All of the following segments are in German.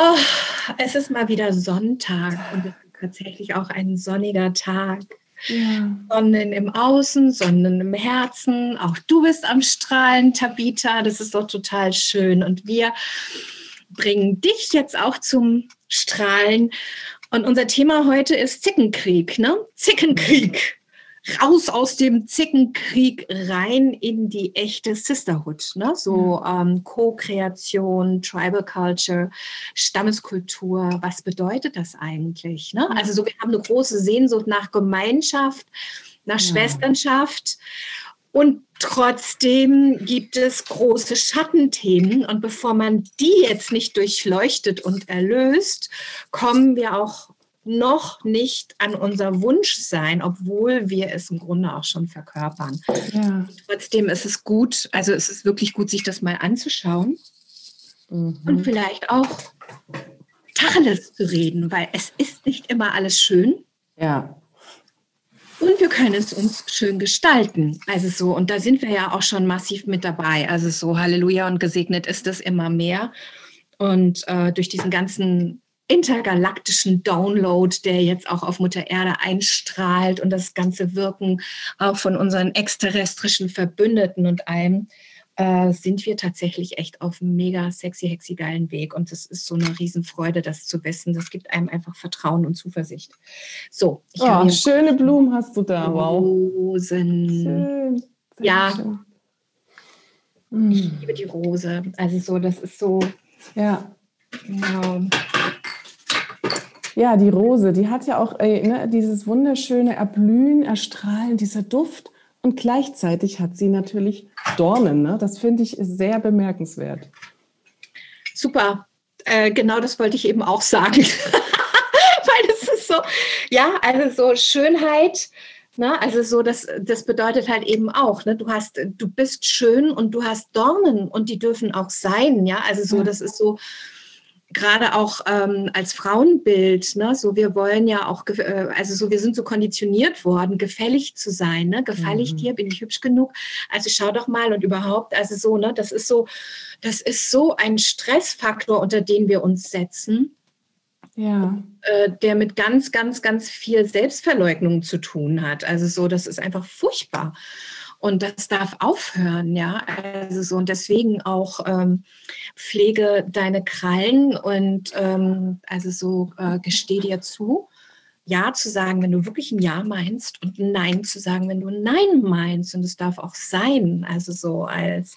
Oh, es ist mal wieder Sonntag und es ist tatsächlich auch ein sonniger Tag. Ja. Sonnen im Außen, Sonnen im Herzen. Auch du bist am Strahlen, Tabita. Das ist doch total schön. Und wir bringen dich jetzt auch zum Strahlen. Und unser Thema heute ist Zickenkrieg, ne? Zickenkrieg raus aus dem Zickenkrieg rein in die echte Sisterhood, ne? so ähm, Co-Kreation, Tribal Culture, Stammeskultur. Was bedeutet das eigentlich? Ne? Also so, wir haben eine große Sehnsucht nach Gemeinschaft, nach ja. Schwesternschaft. Und trotzdem gibt es große Schattenthemen. Und bevor man die jetzt nicht durchleuchtet und erlöst, kommen wir auch noch nicht an unser Wunsch sein, obwohl wir es im Grunde auch schon verkörpern. Ja. Trotzdem ist es gut, also es ist wirklich gut, sich das mal anzuschauen mhm. und vielleicht auch Tacheles zu reden, weil es ist nicht immer alles schön. Ja. Und wir können es uns schön gestalten. Also so, und da sind wir ja auch schon massiv mit dabei. Also so, Halleluja und gesegnet ist es immer mehr. Und äh, durch diesen ganzen intergalaktischen Download, der jetzt auch auf Mutter Erde einstrahlt und das ganze Wirken auch von unseren exterrestrischen Verbündeten und allem, äh, sind wir tatsächlich echt auf einem mega sexy, hexy geilen Weg. Und es ist so eine Riesenfreude, das zu wissen. Das gibt einem einfach Vertrauen und Zuversicht. So. Ich oh, schöne Blumen hast du da. Wow. Rosen. Schön. ja. Schön. Ich liebe die Rose. Also so, das ist so. Ja. Genau. Ja, die Rose, die hat ja auch äh, ne, dieses wunderschöne Erblühen, Erstrahlen, dieser Duft. Und gleichzeitig hat sie natürlich Dornen. Ne? Das finde ich sehr bemerkenswert. Super. Äh, genau das wollte ich eben auch sagen. Weil es ist so, ja, also so Schönheit. Ne? Also so, das, das bedeutet halt eben auch, ne? du hast, du bist schön und du hast Dornen und die dürfen auch sein, ja. Also so, das ist so, gerade auch ähm, als Frauenbild, ne, so wir wollen ja auch, äh, also so wir sind so konditioniert worden, gefällig zu sein, ne, gefalle ich mhm. dir, bin ich hübsch genug, also schau doch mal und überhaupt, also so, ne, das ist so, das ist so ein Stressfaktor, unter den wir uns setzen. Ja. Äh, der mit ganz, ganz, ganz viel Selbstverleugnung zu tun hat. Also so, das ist einfach furchtbar. Und das darf aufhören, ja. Also so und deswegen auch ähm, pflege deine Krallen und ähm, also so äh, gesteh dir zu. Ja zu sagen, wenn du wirklich ein Ja meinst und Nein zu sagen, wenn du ein Nein meinst. Und es darf auch sein. Also so als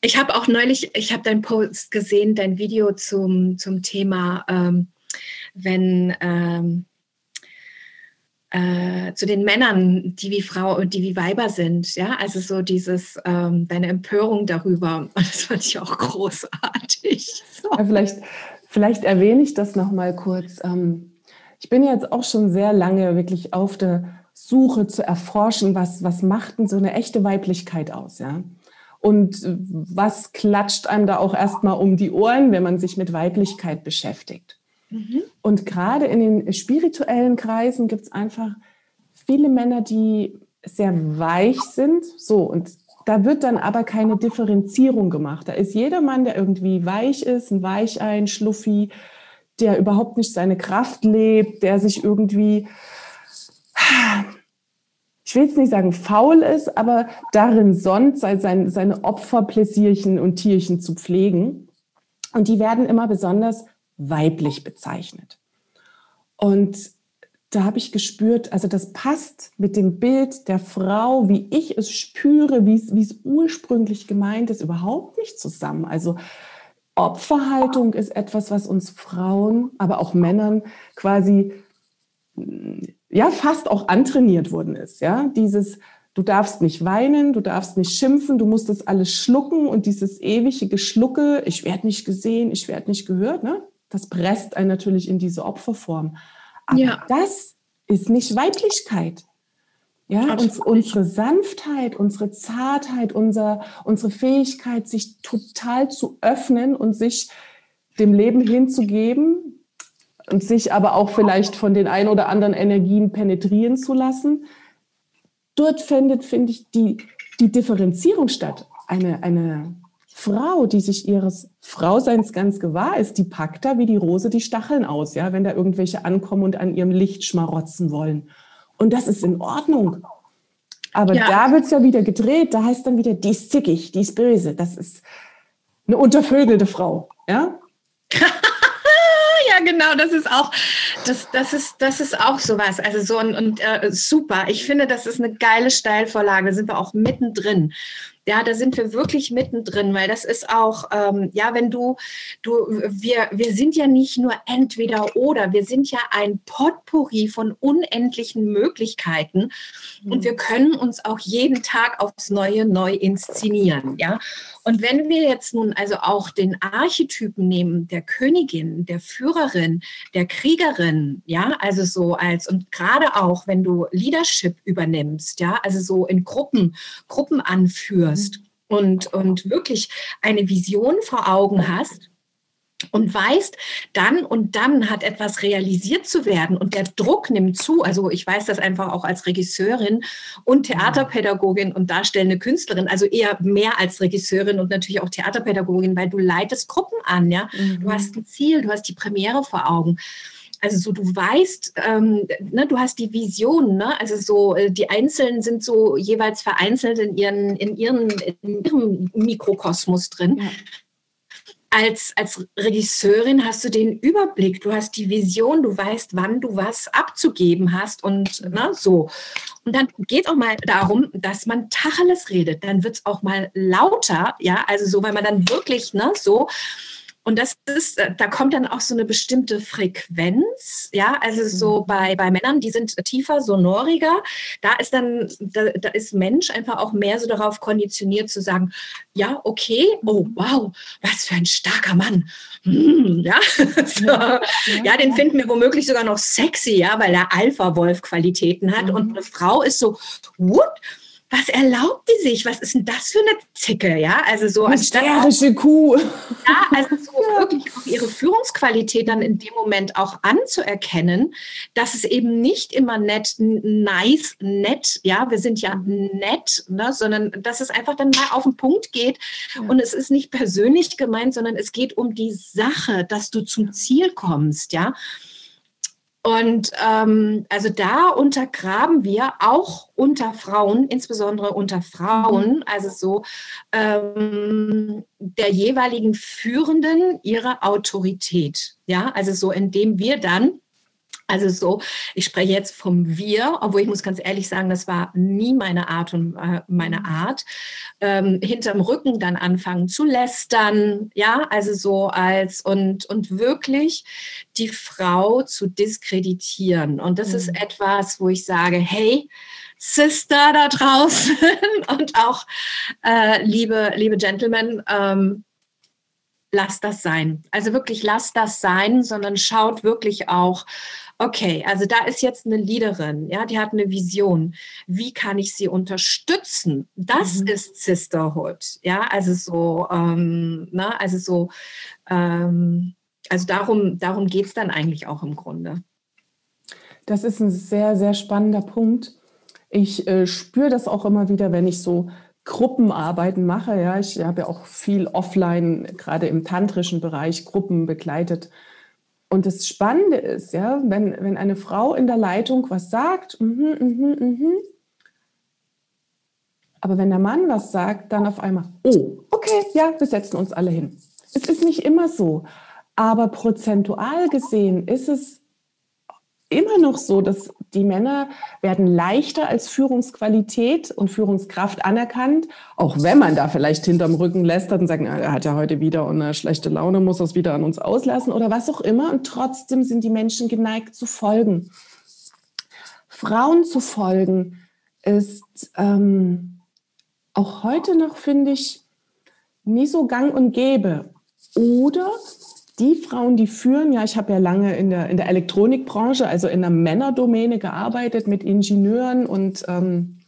ich habe auch neulich, ich habe dein Post gesehen, dein Video zum, zum Thema, ähm, wenn ähm, äh, zu den Männern, die wie Frau und die wie Weiber sind. Ja, also so dieses, ähm, deine Empörung darüber. Das fand ich auch großartig. So. Ja, vielleicht, vielleicht erwähne ich das nochmal kurz. Ähm, ich bin jetzt auch schon sehr lange wirklich auf der Suche zu erforschen, was, was macht denn so eine echte Weiblichkeit aus, ja? Und was klatscht einem da auch erstmal um die Ohren, wenn man sich mit Weiblichkeit beschäftigt? Mhm. Und gerade in den spirituellen Kreisen gibt es einfach viele Männer, die sehr weich sind. So, und da wird dann aber keine Differenzierung gemacht. Da ist jeder Mann, der irgendwie weich ist, ein Weichein, Schluffi, der überhaupt nicht seine Kraft lebt, der sich irgendwie, ich will jetzt nicht sagen faul ist, aber darin sonnt, seine, seine Opferpläsierchen und Tierchen zu pflegen. Und die werden immer besonders weiblich bezeichnet. Und da habe ich gespürt, also das passt mit dem Bild der Frau, wie ich es spüre, wie es, ursprünglich gemeint ist, überhaupt nicht zusammen. Also Opferhaltung ist etwas, was uns Frauen, aber auch Männern quasi ja fast auch antrainiert worden ist. Ja, dieses Du darfst nicht weinen, du darfst nicht schimpfen, du musst das alles schlucken und dieses ewige Geschlucke, ich werde nicht gesehen, ich werde nicht gehört, ne? Das presst einen natürlich in diese Opferform. Aber ja. das ist nicht Weiblichkeit. Ja, uns, unsere Sanftheit, unsere Zartheit, unser, unsere Fähigkeit, sich total zu öffnen und sich dem Leben hinzugeben und sich aber auch vielleicht von den ein oder anderen Energien penetrieren zu lassen. Dort findet, finde ich, die, die Differenzierung statt. Eine, eine Frau, die sich ihres Frauseins ganz gewahr ist, die packt da wie die Rose die Stacheln aus, ja, wenn da irgendwelche ankommen und an ihrem Licht schmarotzen wollen. Und das ist in Ordnung. Aber ja. da wird es ja wieder gedreht, da heißt dann wieder, die ist zickig, die ist böse. Das ist eine untervögelte Frau, ja? ja, genau, das ist auch, das, das ist, das ist auch sowas. Also so ein, und äh, super. Ich finde, das ist eine geile Steilvorlage. Da sind wir auch mittendrin. Ja, da sind wir wirklich mittendrin, weil das ist auch, ähm, ja, wenn du, du, wir, wir sind ja nicht nur entweder oder, wir sind ja ein Potpourri von unendlichen Möglichkeiten mhm. und wir können uns auch jeden Tag aufs Neue neu inszenieren, ja. Und wenn wir jetzt nun also auch den Archetypen nehmen, der Königin, der Führerin, der Kriegerin, ja, also so als, und gerade auch, wenn du Leadership übernimmst, ja, also so in Gruppen, Gruppen anführst mhm. und, und wirklich eine Vision vor Augen hast, und weißt, dann und dann hat etwas realisiert zu werden und der Druck nimmt zu. Also ich weiß das einfach auch als Regisseurin und Theaterpädagogin und darstellende Künstlerin, also eher mehr als Regisseurin und natürlich auch Theaterpädagogin, weil du leitest Gruppen an, ja. Mhm. Du hast ein Ziel, du hast die Premiere vor Augen. Also so, du weißt, ähm, ne, du hast die Vision, ne? Also so, äh, die Einzelnen sind so jeweils vereinzelt in ihren, in ihren, in ihrem Mikrokosmos drin. Ja als, als Regisseurin hast du den Überblick, du hast die Vision, du weißt, wann du was abzugeben hast und ne, so. Und dann geht es auch mal darum, dass man Tacheles redet. Dann wird es auch mal lauter, ja, also so, weil man dann wirklich, ne, so und das ist, äh, da kommt dann auch so eine bestimmte Frequenz, ja, also so mhm. bei, bei Männern, die sind tiefer, sonoriger. Da ist dann, da, da ist Mensch einfach auch mehr so darauf konditioniert zu sagen, ja, okay, oh wow, was für ein starker Mann. Hm, ja, so, ja, den finden wir womöglich sogar noch sexy, ja, weil er Alpha-Wolf-Qualitäten hat. Mhm. Und eine Frau ist so, what? Was erlaubt die sich? Was ist denn das für eine Zicke? Ja, also so hysterische Kuh. Ja, also so ja. wirklich auch ihre Führungsqualität dann in dem Moment auch anzuerkennen, dass es eben nicht immer nett, nice, nett, ja, wir sind ja nett, ne, sondern dass es einfach dann mal auf den Punkt geht ja. und es ist nicht persönlich gemeint, sondern es geht um die Sache, dass du zum Ziel kommst, ja. Und ähm, also da untergraben wir auch unter Frauen, insbesondere unter Frauen, also so ähm, der jeweiligen Führenden ihre Autorität. Ja, also so, indem wir dann also so, ich spreche jetzt vom Wir, obwohl ich muss ganz ehrlich sagen, das war nie meine Art und äh, meine mhm. Art. Ähm, hinterm Rücken dann anfangen zu lästern, ja, also so als und, und wirklich die Frau zu diskreditieren. Und das mhm. ist etwas, wo ich sage, hey, Sister da draußen und auch äh, liebe, liebe Gentlemen, ähm, lasst das sein. Also wirklich lasst das sein, sondern schaut wirklich auch, okay, also da ist jetzt eine Leaderin, ja, die hat eine Vision. Wie kann ich sie unterstützen? Das mhm. ist Sisterhood, ja, also so, ähm, ne, also so, ähm, also darum, darum geht es dann eigentlich auch im Grunde. Das ist ein sehr, sehr spannender Punkt. Ich äh, spüre das auch immer wieder, wenn ich so Gruppenarbeiten mache. Ja, ich habe ja auch viel offline, gerade im tantrischen Bereich, Gruppen begleitet. Und das Spannende ist, ja, wenn, wenn eine Frau in der Leitung was sagt, mh, mh, mh, aber wenn der Mann was sagt, dann auf einmal, oh, okay, ja, wir setzen uns alle hin. Es ist nicht immer so, aber prozentual gesehen ist es immer noch so, dass die Männer werden leichter als Führungsqualität und Führungskraft anerkannt, auch wenn man da vielleicht hinterm Rücken lästert und sagt, er hat ja heute wieder eine schlechte Laune, muss das wieder an uns auslassen oder was auch immer. Und trotzdem sind die Menschen geneigt zu folgen. Frauen zu folgen ist ähm, auch heute noch, finde ich, nie so gang und gäbe. Oder die Frauen, die führen, ja, ich habe ja lange in der, in der Elektronikbranche, also in der Männerdomäne gearbeitet mit Ingenieuren und ähm,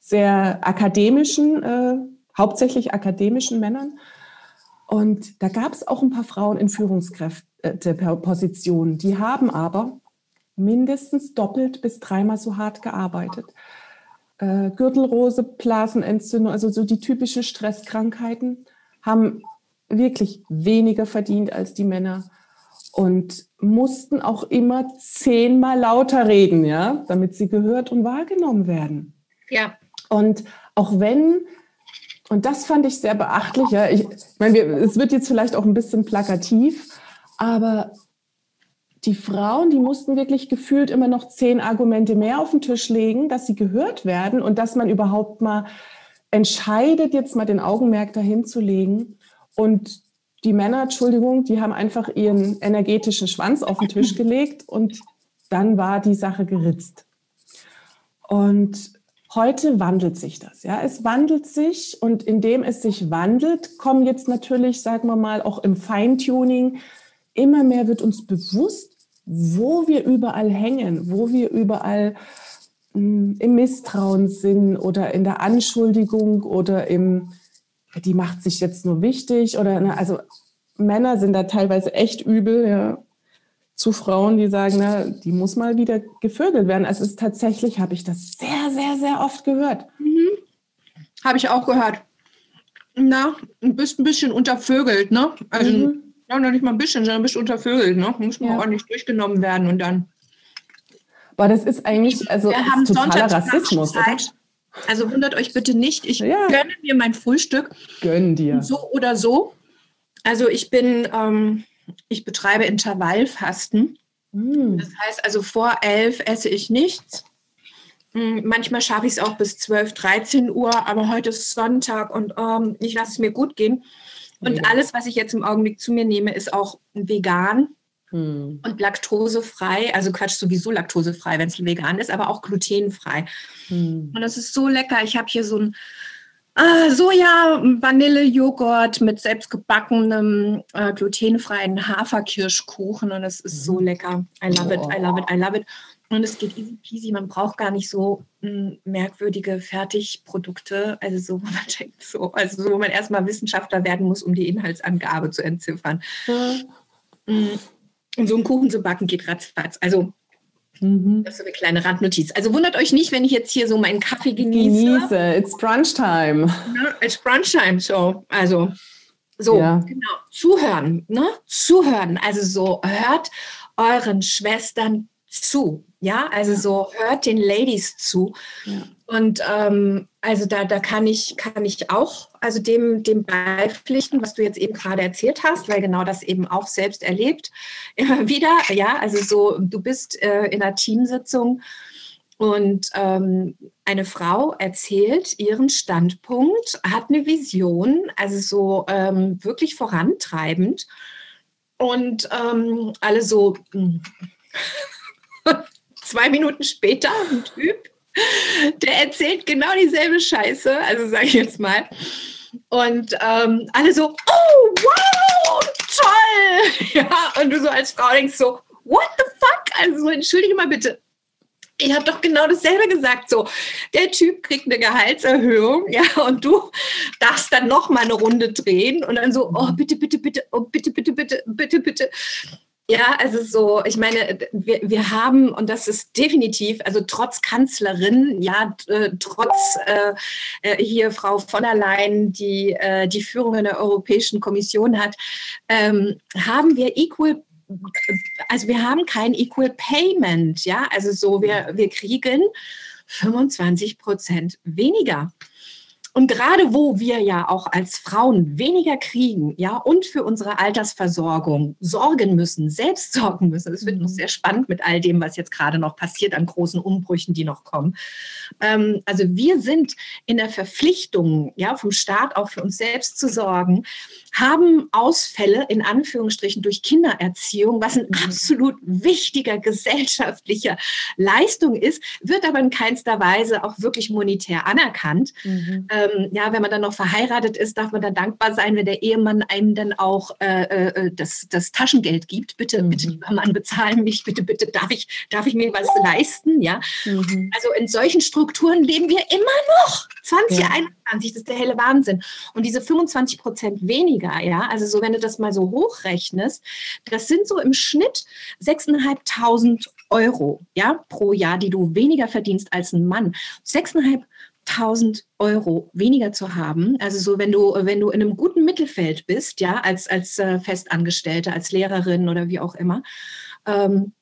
sehr akademischen, äh, hauptsächlich akademischen Männern. Und da gab es auch ein paar Frauen in Führungskräftepositionen. Die haben aber mindestens doppelt bis dreimal so hart gearbeitet. Äh, Gürtelrose, Blasenentzündung, also so die typischen Stresskrankheiten haben wirklich weniger verdient als die Männer und mussten auch immer zehnmal lauter reden, ja, damit sie gehört und wahrgenommen werden. Ja. Und auch wenn, und das fand ich sehr beachtlich, ja, ich, ich meine, wir, es wird jetzt vielleicht auch ein bisschen plakativ, aber die Frauen, die mussten wirklich gefühlt immer noch zehn Argumente mehr auf den Tisch legen, dass sie gehört werden und dass man überhaupt mal entscheidet, jetzt mal den Augenmerk dahin zu legen. Und die Männer, Entschuldigung, die haben einfach ihren energetischen Schwanz auf den Tisch gelegt und dann war die Sache geritzt. Und heute wandelt sich das. Ja, es wandelt sich und indem es sich wandelt, kommen jetzt natürlich, sagen wir mal, auch im Feintuning immer mehr wird uns bewusst, wo wir überall hängen, wo wir überall mh, hm, im Misstrauen sind oder in der Anschuldigung oder im, die macht sich jetzt nur wichtig oder, ne, also Männer sind da teilweise echt übel, ja, zu Frauen, die sagen, na, die muss mal wieder gevögelt werden. Also es ist tatsächlich, habe ich das sehr, sehr, sehr oft gehört. Mhm. Habe ich auch gehört. Na, du bist ein bisschen untervögelt, ne? Also mhm. Ja, noch nicht mal ein bisschen, sondern ein bisschen untervögelt. Ne? Muss man ja. ordentlich durchgenommen werden und dann. Aber das ist eigentlich also Wir haben totaler Rassismus. Oder? Also wundert euch bitte nicht. Ich ja. gönne mir mein Frühstück. Gönn dir. So oder so. Also ich bin, ähm, ich betreibe Intervallfasten. Mm. Das heißt also vor elf esse ich nichts. Hm, manchmal schaffe ich es auch bis 12, 13 Uhr, aber heute ist Sonntag und ähm, ich lasse es mir gut gehen. Und alles, was ich jetzt im Augenblick zu mir nehme, ist auch vegan hm. und laktosefrei. Also Quatsch, sowieso laktosefrei, wenn es vegan ist, aber auch glutenfrei. Hm. Und das ist so lecker. Ich habe hier so ein äh, Soja, Vanillejoghurt mit selbstgebackenem äh, glutenfreien Haferkirschkuchen und es ist so mhm. lecker. I love it, I love it, I love it. Und es geht easy peasy. Man braucht gar nicht so mh, hm, merkwürdige Fertigprodukte, also so, wo man denkt, so, also so, wo man erstmal Wissenschaftler werden muss, um die Inhaltsangabe zu entziffern. Hm. Und so einen Kuchen zu backen geht ratzfatz. Also mhm. das ist so eine kleine Randnotiz. Also wundert euch nicht, wenn ich jetzt hier so meinen Kaffee genieße. Genieße, it's Brunch time. Ja, it's Brunch time, so. Also so, ja. genau. Zuhören, ne? Zuhören. Also so, hört euren Schwestern zu. Ja, also so hört den Ladies zu. Ja. Und ähm, also da, da kann ich, kann ich auch also dem, dem beipflichten, was du jetzt eben gerade erzählt hast, weil genau das eben auch selbst erlebt. Immer wieder, ja, also so, du bist äh, in einer Teamsitzung und ähm, eine Frau erzählt ihren Standpunkt, hat eine Vision, also so ähm, wirklich vorantreibend. Und ähm, alle so, hm, zwei Minuten später ein Typ, der erzählt genau dieselbe Scheiße, also sage ich jetzt mal. Und ähm, alle so, oh, wow, toll! Ja, und du so als Frau denkst so, what the fuck? Also entschuldige mal bitte. Ich habe doch genau dasselbe gesagt. So, der Typ kriegt eine Gehaltserhöhung, ja, und du darfst dann noch mal eine Runde drehen und dann so, oh, bitte, bitte, bitte, oh, bitte, bitte, bitte, bitte, bitte. Ja, also so, ich meine, wir, wir haben, und das ist definitiv, also trotz Kanzlerin, ja, äh, trotz äh, äh, hier Frau von der Leyen, die äh, die Führung in der Europäischen Kommission hat, ähm, haben wir equal also wir haben kein Equal Payment, ja, also so, wir, wir kriegen 25 Prozent weniger. Und gerade wo wir ja auch als Frauen weniger kriegen, ja, und für unsere Altersversorgung sorgen müssen, selbst sorgen müssen, es wird noch mhm. sehr spannend mit all dem, was jetzt gerade noch passiert an großen Umbrüchen, die noch kommen. Ähm, also wir sind in der Verpflichtung, ja, vom Staat auch für uns selbst zu sorgen, haben Ausfälle in Anführungsstrichen durch Kindererziehung, was ein mhm. absolut wichtiger gesellschaftlicher Leistung ist, wird aber in keinster Weise auch wirklich monetär anerkannt. Mhm. Ähm, ähm, ja, wenn man dann noch verheiratet ist, darf man dann dankbar sein, wenn der Ehemann einem dann auch äh, äh, das, das Taschengeld gibt. Bitte, mhm. bitte, lieber Mann, bezahlen mich, bitte, bitte, darf ich, darf ich mir was leisten? Ja. Mhm. Also in solchen Strukturen leben wir immer noch. 2021, ja. das ist der helle Wahnsinn. Und diese 25 Prozent weniger, ja, also so, wenn du das mal so hochrechnest, das sind so im Schnitt 6.500 Euro, ja, pro Jahr, die du weniger verdienst als ein Mann. 6.500 1000 Euro weniger zu haben, also so, wenn du, wenn du in einem guten Mittelfeld bist, ja, als, als äh, Festangestellte, als Lehrerin oder wie auch immer, ähm,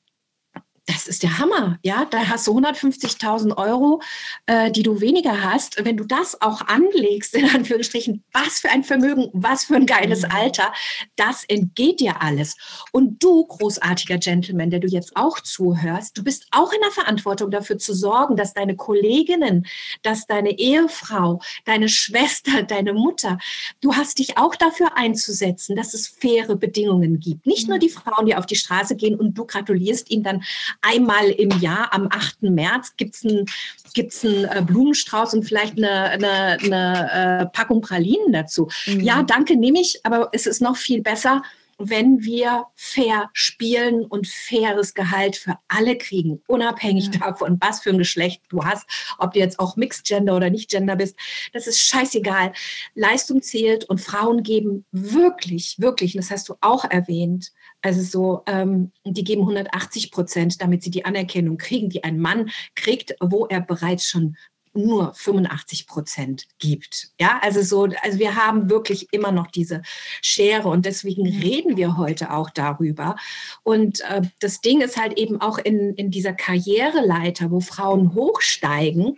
das ist der Hammer, ja. Da hast du 150.000 Euro, äh, die du weniger hast. Wenn du das auch anlegst, in Anführungsstrichen, was für ein Vermögen, was für ein geiles mhm. Alter, das entgeht dir alles. Und du, großartiger Gentleman, der du jetzt auch zuhörst, du bist auch in der Verantwortung dafür zu sorgen, dass deine Kolleginnen, dass deine Ehefrau, deine Schwester, deine Mutter, du hast dich auch dafür einzusetzen, dass es faire Bedingungen gibt. Nicht nur mhm. die Frauen, die auf die Straße gehen und du gratulierst ihnen dann einmal im Jahr am 8. März gibt es einen gibt's äh, Blumenstrauß und vielleicht eine, eine, eine äh, Packung Pralinen dazu. Mhm. Ja, danke, nehme ich, aber es ist noch viel besser, wenn wir fair spielen und faires Gehalt für alle kriegen, unabhängig ja. davon, was für ein Geschlecht du hast, ob du jetzt auch Mixed Gender oder nicht Gender bist, das ist scheißegal. Leistung zählt und Frauen geben wirklich, wirklich, das hast du auch erwähnt, also so, ähm, die geben 180 Prozent, damit sie die Anerkennung kriegen, die ein Mann kriegt, wo er bereits schon nur 85 Prozent gibt. Ja, also so, also wir haben wirklich immer noch diese Schere und deswegen reden wir heute auch darüber. Und äh, das Ding ist halt eben auch in, in dieser Karriereleiter, wo Frauen hochsteigen,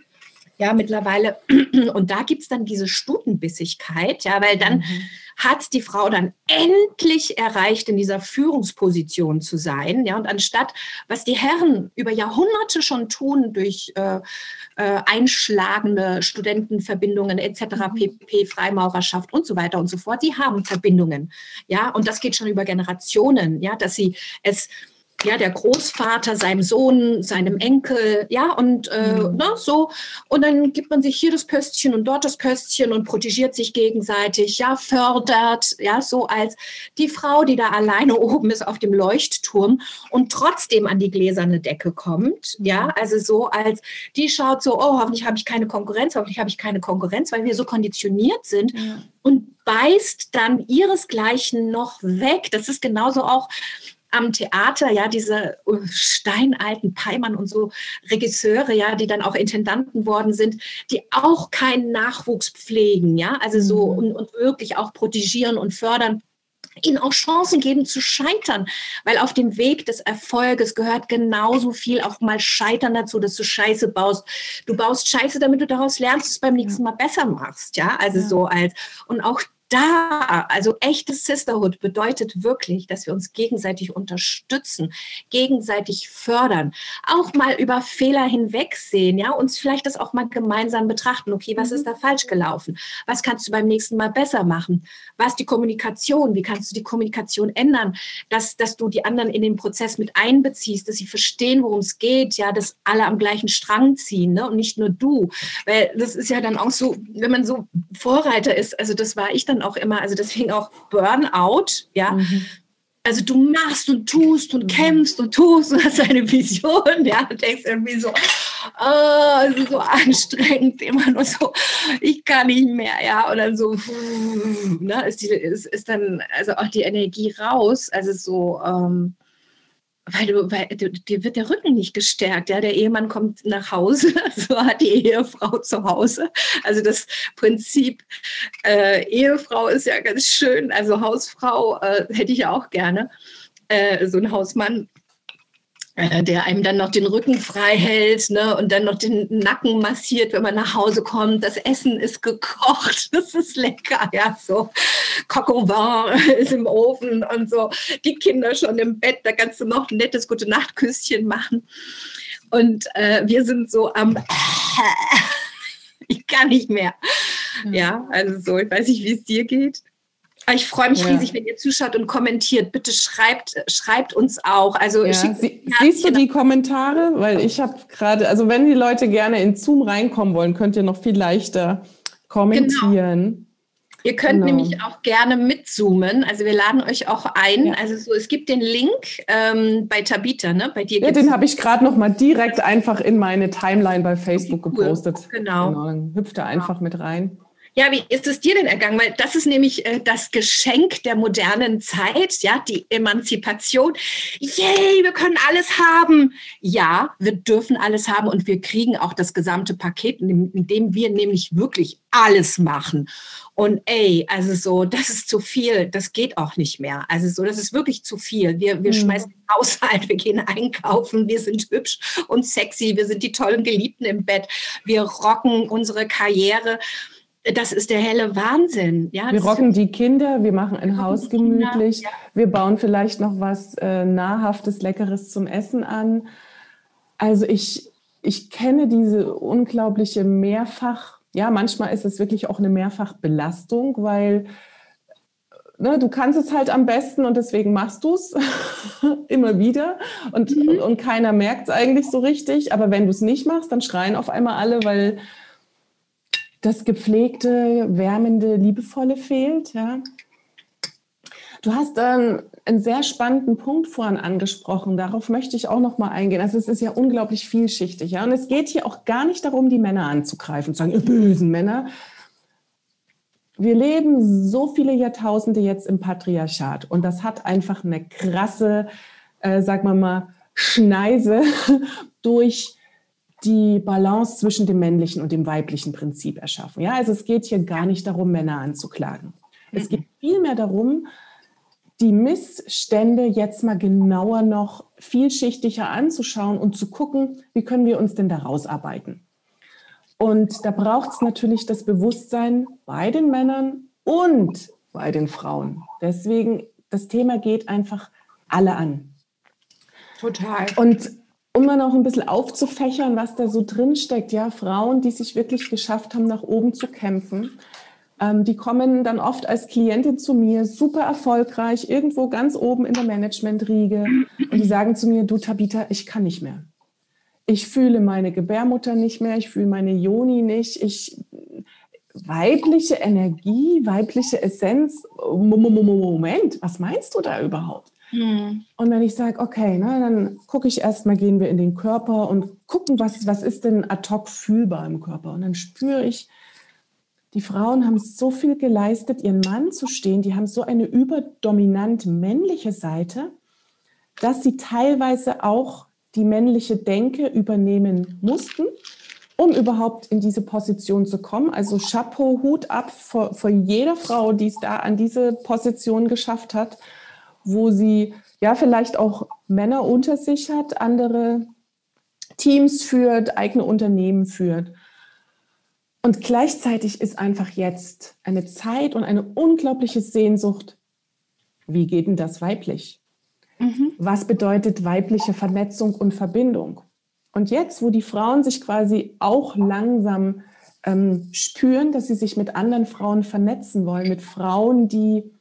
ja, mittlerweile, und da gibt es dann diese Stutenbissigkeit, ja, weil dann mhm. hat die Frau dann endlich erreicht, in dieser Führungsposition zu sein, ja, und anstatt, was die Herren über Jahrhunderte schon tun durch äh, äh, einschlagende Studentenverbindungen etc., mhm. PP, Freimaurerschaft und so weiter und so fort, die haben Verbindungen, ja, und das geht schon über Generationen, ja, dass sie es ja, der Großvater seinem Sohn, seinem Enkel, ja, und äh, mhm. ne, so. Und dann gibt man sich hier das Pöstchen und dort das Pöstchen und protegiert sich gegenseitig, ja, fördert, ja, so als die Frau, die da alleine oben ist auf dem Leuchtturm und trotzdem an die gläserne Decke kommt, ja, mhm. also so als die schaut so, oh, hoffentlich habe ich keine Konkurrenz, hoffentlich habe ich keine Konkurrenz, weil wir so konditioniert sind. Ja. Und beißt dann ihresgleichen noch weg. Das ist genauso auch am Theater, ja, diese äh, steinalten Peimann und so Regisseure, ja, die dann auch Intendanten worden sind, die auch keinen Nachwuchs pflegen, ja, also so mhm. und, und wirklich auch protegieren und fördern ihnen auch Chancen geben zu scheitern, weil auf dem Weg des Erfolges gehört genauso viel auch mal Scheitern dazu, dass du Scheiße baust. Du baust Scheiße, damit du daraus lernst, es beim nächsten Mal besser machst, ja, also ja. so als und auch da, also echtes Sisterhood bedeutet wirklich, dass wir uns gegenseitig unterstützen, gegenseitig fördern, auch mal über Fehler hinwegsehen, ja, uns vielleicht das auch mal gemeinsam betrachten. Okay, was ist mhm. da falsch gelaufen? Was kannst du beim nächsten Mal besser machen? Was die Kommunikation? Wie kannst du die Kommunikation ändern, dass, dass du die anderen in den Prozess mit einbeziehst, dass sie verstehen, worum es geht, ja, dass alle am gleichen Strang ziehen, ne, und nicht nur du, weil das ist ja dann auch so, wenn man so Vorreiter ist, also das war ich dann auch immer, also deswegen auch Burnout, ja. Mhm. Also du machst und tust und kämpfst und tust und hast eine Vision, ja, und denkst irgendwie so, oh, es ist so anstrengend, immer nur so, ich kann nicht mehr, ja, und dann so, ne, ist, die, ist, ist dann also auch die Energie raus, also so, ähm, weil du, weil du, dir wird der Rücken nicht gestärkt. Ja, der Ehemann kommt nach Hause, so hat die Ehefrau zu Hause. Also das Prinzip äh, Ehefrau ist ja ganz schön. Also Hausfrau äh, hätte ich ja auch gerne. Äh, so ein Hausmann der einem dann noch den Rücken frei hält ne, und dann noch den Nacken massiert, wenn man nach Hause kommt. Das Essen ist gekocht, das ist lecker, ja, so. Coq au vin ist im Ofen und so. Die Kinder schon im Bett, da kannst du noch ein nettes Gute-Nacht-Küsschen machen. Und äh, wir sind so am, ich kann nicht mehr. Ja, also so, ich weiß nicht, wie es dir geht. Ich freue mich ja. riesig, wenn ihr zuschaut und kommentiert. Bitte schreibt, schreibt uns auch. Also ja. Sie, siehst du die Kommentare? Weil ich habe gerade, also wenn die Leute gerne in Zoom reinkommen wollen, könnt ihr noch viel leichter kommentieren. Genau. Ihr könnt genau. nämlich auch gerne mitzoomen. Also wir laden euch auch ein. Ja. Also so, es gibt den Link ähm, bei Tabita, ne? Bei dir. Ja, den habe ich gerade noch mal direkt einfach in meine Timeline bei Facebook okay, cool. gepostet. Genau. genau. Dann hüpft er einfach genau. mit rein. Ja, wie ist es dir denn ergangen? Weil das ist nämlich äh, das Geschenk der modernen Zeit, ja, die Emanzipation. Yay, wir können alles haben. Ja, wir dürfen alles haben und wir kriegen auch das gesamte Paket, indem wir nämlich wirklich alles machen. Und ey, also so, das ist zu viel, das geht auch nicht mehr. Also so, das ist wirklich zu viel. Wir, wir mhm. schmeißen den Haushalt, wir gehen einkaufen, wir sind hübsch und sexy, wir sind die tollen Geliebten im Bett, wir rocken unsere Karriere. Das ist der helle Wahnsinn. Ja, wir rocken die Kinder, wir machen ein Haus gemütlich, Kinder, ja. wir bauen vielleicht noch was äh, Nahrhaftes, Leckeres zum Essen an. Also ich, ich kenne diese unglaubliche Mehrfach- ja, manchmal ist es wirklich auch eine Mehrfachbelastung, weil ne, du kannst es halt am besten und deswegen machst du es immer wieder und, mhm. und keiner merkt es eigentlich so richtig. Aber wenn du es nicht machst, dann schreien auf einmal alle, weil das gepflegte, wärmende, liebevolle fehlt. Ja. Du hast dann einen sehr spannenden Punkt vorhin angesprochen. Darauf möchte ich auch noch mal eingehen. Also es ist ja unglaublich vielschichtig. Ja? Und es geht hier auch gar nicht darum, die Männer anzugreifen, zu sagen, ihr bösen Männer. Wir leben so viele Jahrtausende jetzt im Patriarchat und das hat einfach eine krasse, äh, sag mal mal, Schneise durch die Balance zwischen dem männlichen und dem weiblichen Prinzip erschaffen. Ja, also es geht hier gar nicht darum, Männer anzuklagen. Es geht vielmehr darum, die Missstände jetzt mal genauer noch vielschichtiger anzuschauen und zu gucken, wie können wir uns denn da rausarbeiten. Und da braucht es natürlich das Bewusstsein bei den Männern und bei den Frauen. Deswegen, das Thema geht einfach alle an. Total. Und um mal noch ein bisschen aufzufächern, was da so drin steckt, ja, Frauen, die sich wirklich geschafft haben, nach oben zu kämpfen, ähm, die kommen dann oft als Klientin zu mir, super erfolgreich, irgendwo ganz oben in der Managementriege. Und die sagen zu mir, du Tabita, ich kann nicht mehr. Ich fühle meine Gebärmutter nicht mehr, ich fühle meine Joni nicht. Ich, weibliche Energie, weibliche Essenz. Moment, was meinst du da überhaupt? Hm. Und wenn ich sage, okay, na, dann gucke ich erstmal, gehen wir in den Körper und gucken, was, was ist denn ad hoc fühlbar im Körper. Und dann spüre ich, die Frauen haben so viel geleistet, ihren Mann zu stehen. Die haben so eine überdominant männliche Seite, dass sie teilweise auch die männliche Denke übernehmen mussten, um überhaupt in diese Position zu kommen. Also Chapeau, Hut ab vor, vor jeder Frau, die es da an diese Position geschafft hat, wo sie ja vielleicht auch Männer unter sich hat, andere Teams führt, eigene Unternehmen führt. Und gleichzeitig ist einfach jetzt eine Zeit und eine unglaubliche Sehnsucht. Wie geht denn das weiblich? Mhm. Was bedeutet weibliche Vernetzung und Verbindung? Und jetzt, wo die Frauen sich quasi auch langsam ähm, spüren, dass sie sich mit anderen Frauen vernetzen wollen, mit Frauen, die,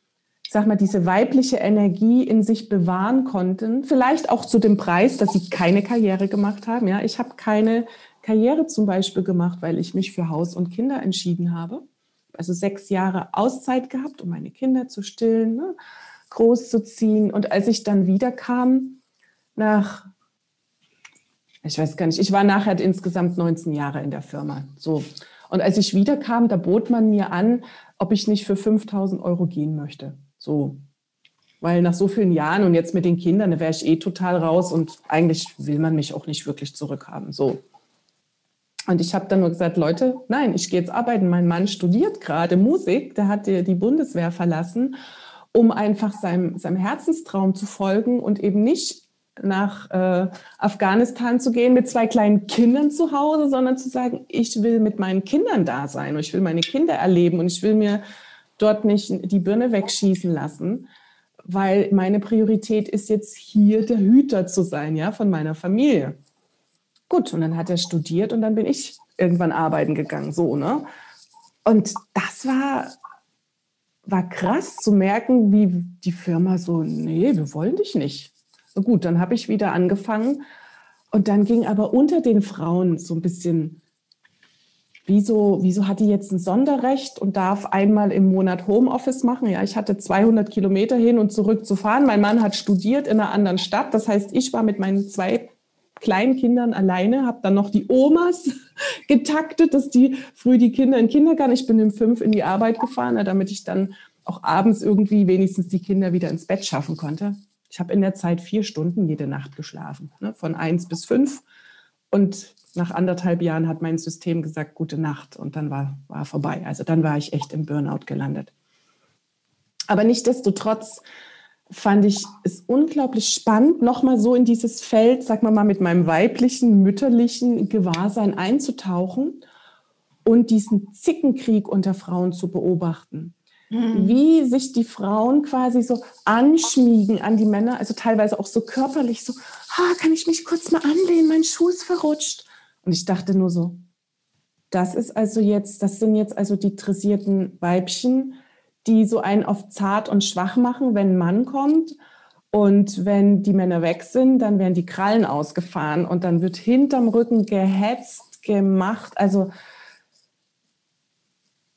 sag mal, diese weibliche Energie in sich bewahren konnten, vielleicht auch zu dem Preis, dass sie keine Karriere gemacht haben. Ja, ich habe keine Karriere zum Beispiel gemacht, weil ich mich für Haus und Kinder entschieden habe. Also sechs Jahre Auszeit gehabt, um meine Kinder zu stillen, ne, großzuziehen. Und als ich dann wiederkam, nach, ich weiß gar nicht, ich war nachher insgesamt 19 Jahre in der Firma. So. Und als ich wiederkam, da bot man mir an, ob ich nicht für 5000 Euro gehen möchte. So. Weil nach so vielen Jahren und jetzt mit den Kindern, da wäre ich eh total raus und eigentlich will man mich auch nicht wirklich zurückhaben. So. Und ich habe dann nur gesagt, Leute, nein, ich gehe jetzt arbeiten. Mein Mann studiert gerade Musik, der hat die, Bundeswehr verlassen, um einfach seinem, seinem Herzenstraum zu folgen und eben nicht nach äh, Afghanistan zu gehen mit zwei kleinen Kindern zu Hause, sondern zu sagen, ich will mit meinen Kindern da sein und ich will meine Kinder erleben und ich will mir dort nicht die Birne wegschießen lassen, weil meine Priorität ist jetzt hier der Hüter zu sein, ja, von meiner Familie. Gut, und dann hat er studiert und dann bin ich irgendwann arbeiten gegangen, so, ne? Und das war, war krass zu merken, wie die Firma so, nee, wir wollen dich nicht. Gut, dann habe ich wieder angefangen und dann ging aber unter den Frauen so ein bisschen, wieso, wieso hat die jetzt ein Sonderrecht und darf einmal im Monat Homeoffice machen? Ja, ich hatte 200 Kilometer hin und zurück zu fahren. Mein Mann hat studiert in einer anderen Stadt. Das heißt, ich war mit meinen zwei kleinen Kindern alleine, habe dann noch die Omas getaktet, dass die früh die Kinder in den Kindergarten, ich bin um fünf in die Arbeit gefahren, damit ich dann auch abends irgendwie wenigstens die Kinder wieder ins Bett schaffen konnte. Ich habe in der Zeit vier Stunden jede Nacht geschlafen, ne, von eins bis fünf. Und nach anderthalb Jahren hat mein System gesagt, gute Nacht. Und dann war, war vorbei. Also dann war ich echt im Burnout gelandet. Aber nichtdestotrotz fand ich es unglaublich spannend, nochmal so in dieses Feld, sag mal mal, mit meinem weiblichen, mütterlichen Gewahrsein einzutauchen und diesen Zickenkrieg unter Frauen zu beobachten. Mhm. Wie sich die Frauen quasi so anschmiegen an die Männer, also teilweise auch so körperlich, so, ah, kann ich mich kurz mal anlehnen, mein Schuh ist verrutscht. Und ich dachte nur so, das ist also jetzt, das sind jetzt also die dressierten Weibchen, die so einen auf zart und schwach machen, wenn ein Mann kommt. Und wenn die Männer weg sind, dann werden die Krallen ausgefahren und dann wird hinterm Rücken gehetzt, gemacht. Also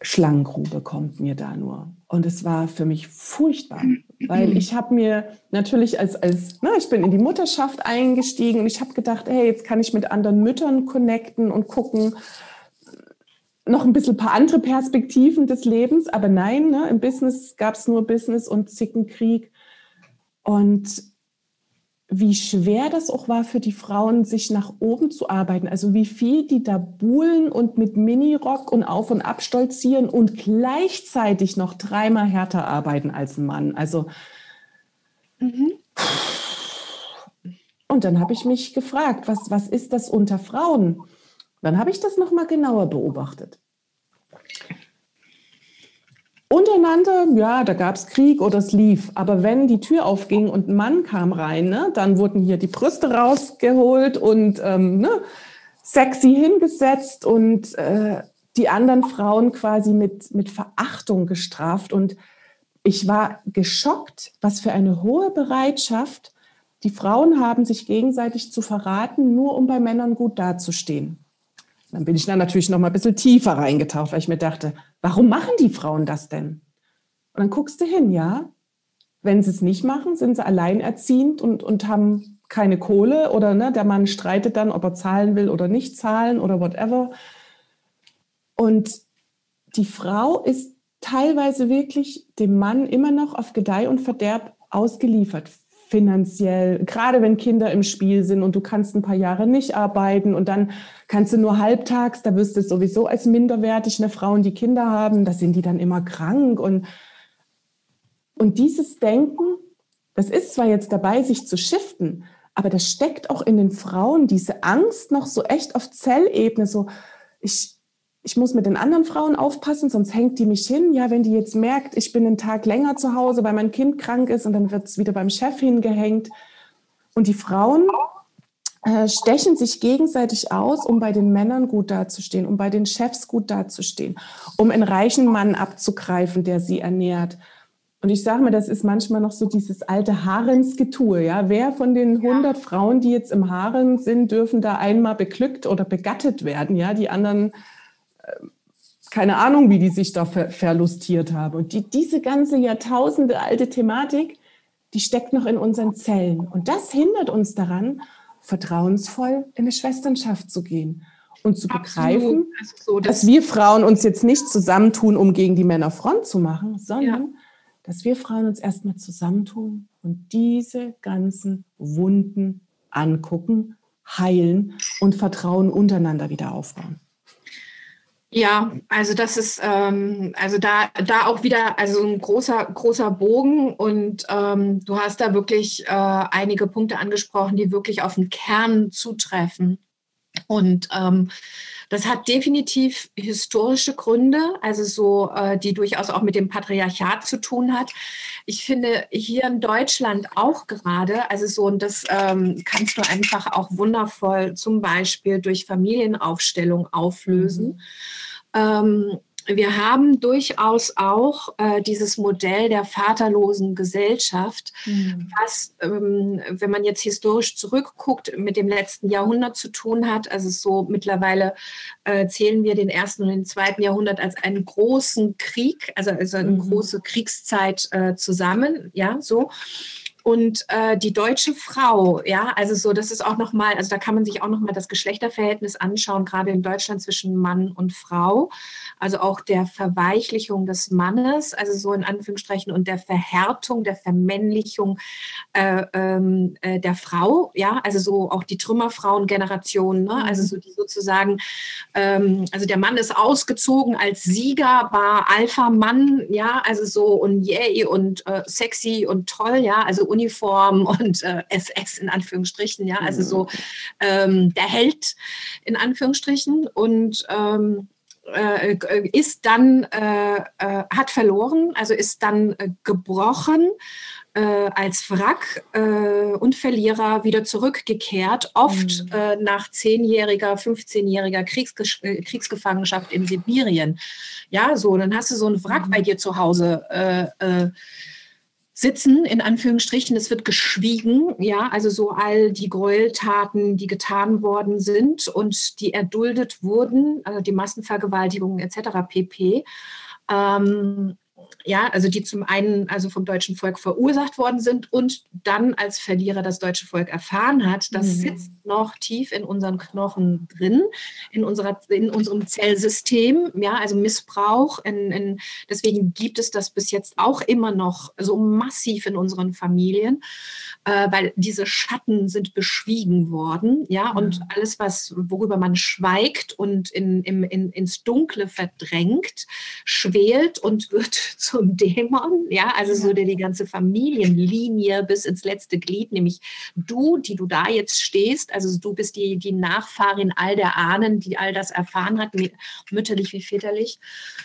Schlangengrube kommt mir da nur. Und es war für mich furchtbar, weil ich habe mir natürlich als, als na, ich bin in die Mutterschaft eingestiegen und ich habe gedacht, hey, jetzt kann ich mit anderen Müttern connecten und gucken, noch ein bisschen paar andere Perspektiven des Lebens, aber nein, ne, im Business gab es nur Business und Zickenkrieg. Und wie schwer das auch war für die Frauen, sich nach oben zu arbeiten. Also wie viel die da buhlen und mit Minirock und auf und ab stolzieren und gleichzeitig noch dreimal härter arbeiten als ein Mann. Also mhm. und dann habe ich mich gefragt, was, was ist das unter Frauen? Dann habe ich das nochmal genauer beobachtet. Untereinander, ja, da gab es Krieg oder es lief. Aber wenn die Tür aufging und ein Mann kam rein, ne, dann wurden hier die Brüste rausgeholt und ähm, ne, sexy hingesetzt und äh, die anderen Frauen quasi mit, mit Verachtung gestraft. Und ich war geschockt, was für eine hohe Bereitschaft die Frauen haben, sich gegenseitig zu verraten, nur um bei Männern gut dazustehen. Dann bin ich dann natürlich noch mal ein bisschen tiefer reingetaucht, weil ich mir dachte, warum machen die Frauen das denn? Und dann guckst du hin, ja. Wenn sie es nicht machen, sind sie alleinerziehend und, und haben keine Kohle oder ne, der Mann streitet dann, ob er zahlen will oder nicht zahlen oder whatever. Und die Frau ist teilweise wirklich dem Mann immer noch auf Gedeih und Verderb ausgeliefert finanziell, gerade wenn Kinder im Spiel sind und du kannst ein paar Jahre nicht arbeiten und dann kannst du nur halbtags, da wirst du sowieso als minderwertig eine Frauen, die Kinder haben, da sind die dann immer krank und, und dieses Denken, das ist zwar jetzt dabei, sich zu shiften, aber das steckt auch in den Frauen, diese Angst noch so echt auf Zellebene, so ich, ich muss mit den anderen Frauen aufpassen, sonst hängt die mich hin. Ja, wenn die jetzt merkt, ich bin einen Tag länger zu Hause, weil mein Kind krank ist und dann wird es wieder beim Chef hingehängt. Und die Frauen äh, stechen sich gegenseitig aus, um bei den Männern gut dazustehen, um bei den Chefs gut dazustehen, um einen reichen Mann abzugreifen, der sie ernährt. Und ich sage mal, das ist manchmal noch so dieses alte Haremsgetue. Ja? Wer von den 100 ja. Frauen, die jetzt im Harem sind, dürfen da einmal beglückt oder begattet werden? Ja, die anderen keine Ahnung, wie die sich da ver verlustiert haben. Und die, diese ganze Jahrtausende alte Thematik, die steckt noch in unseren Zellen. Und das hindert uns daran, vertrauensvoll in eine Schwesternschaft zu gehen und zu begreifen, so, dass, dass, wir Frauen uns jetzt nicht zusammentun, um gegen die Männer Front zu machen, sondern ja. dass wir Frauen uns erstmal zusammentun und diese ganzen Wunden angucken, heilen und Vertrauen untereinander wieder aufbauen. Ja, also das ist ähm, also da da auch wieder also ein großer großer Bogen und ähm, du hast da wirklich äh, einige Punkte angesprochen, die wirklich auf den Kern zutreffen. Und ähm, das hat definitiv historische Gründe, also so, äh, die durchaus auch mit dem Patriarchat zu tun hat. Ich finde hier in Deutschland auch gerade, also so, und das ähm, kannst du einfach auch wundervoll zum Beispiel durch Familienaufstellung auflösen. Mhm. Ähm, wir haben durchaus auch äh, dieses Modell der vaterlosen Gesellschaft, mhm. was, ähm, wenn man jetzt historisch zurückguckt, mit dem letzten Jahrhundert zu tun hat. Also so mittlerweile äh, zählen wir den ersten und den zweiten Jahrhundert als einen großen Krieg, also, also eine mhm. große Kriegszeit äh, zusammen, ja, so. Und äh, die deutsche Frau, ja, also so, das ist auch nochmal, also da kann man sich auch nochmal das Geschlechterverhältnis anschauen, gerade in Deutschland zwischen Mann und Frau. Also auch der Verweichlichung des Mannes, also so in Anführungsstrichen, und der Verhärtung, der Vermännlichung äh, ähm, äh, der Frau, ja, also so auch die Trümmerfrauengeneration, ne? also so die sozusagen, ähm, also der Mann ist ausgezogen als Sieger, war Alpha-Mann, ja, also so und yay und äh, sexy und toll, ja, also Uniform und äh, SS in Anführungsstrichen, ja, also so ähm, der Held in Anführungsstrichen und ähm, äh, ist dann, äh, äh, hat verloren, also ist dann äh, gebrochen äh, als Wrack und Verlierer wieder zurückgekehrt, oft mhm. nach zehnjähriger, 15-jähriger Kriegsges Kriegsgefangenschaft in Sibirien. Ja, so, dann hast du so ein Wrack mhm. bei dir zu Hause sitzen, in Anführungsstrichen. Es wird geschwiegen, ja, also so all die Gräueltaten, die getan worden sind und die erduldet wurden, also die Massenvergewaltigungen etc. pp. Ähm, ja, also die zum einen also vom deutschen Volk verursacht worden sind und dann als Verlierer das deutsche Volk erfahren hat, das mhm. sitzt noch tief in unseren Knochen drin, in, unserer, in unserem Zellsystem, ja, also Missbrauch. In, in, deswegen gibt es das bis jetzt auch immer noch so massiv in unseren Familien, äh, weil diese Schatten sind beschwiegen worden, ja, und mhm. alles, was, worüber man schweigt und in, in, in, ins Dunkle verdrängt, schwelt und wird zum Dämon, ja, also so der die ganze Familienlinie bis ins letzte Glied, nämlich du, die du da jetzt stehst, also du bist die, die Nachfahrin all der Ahnen, die all das erfahren hat, mütterlich wie väterlich.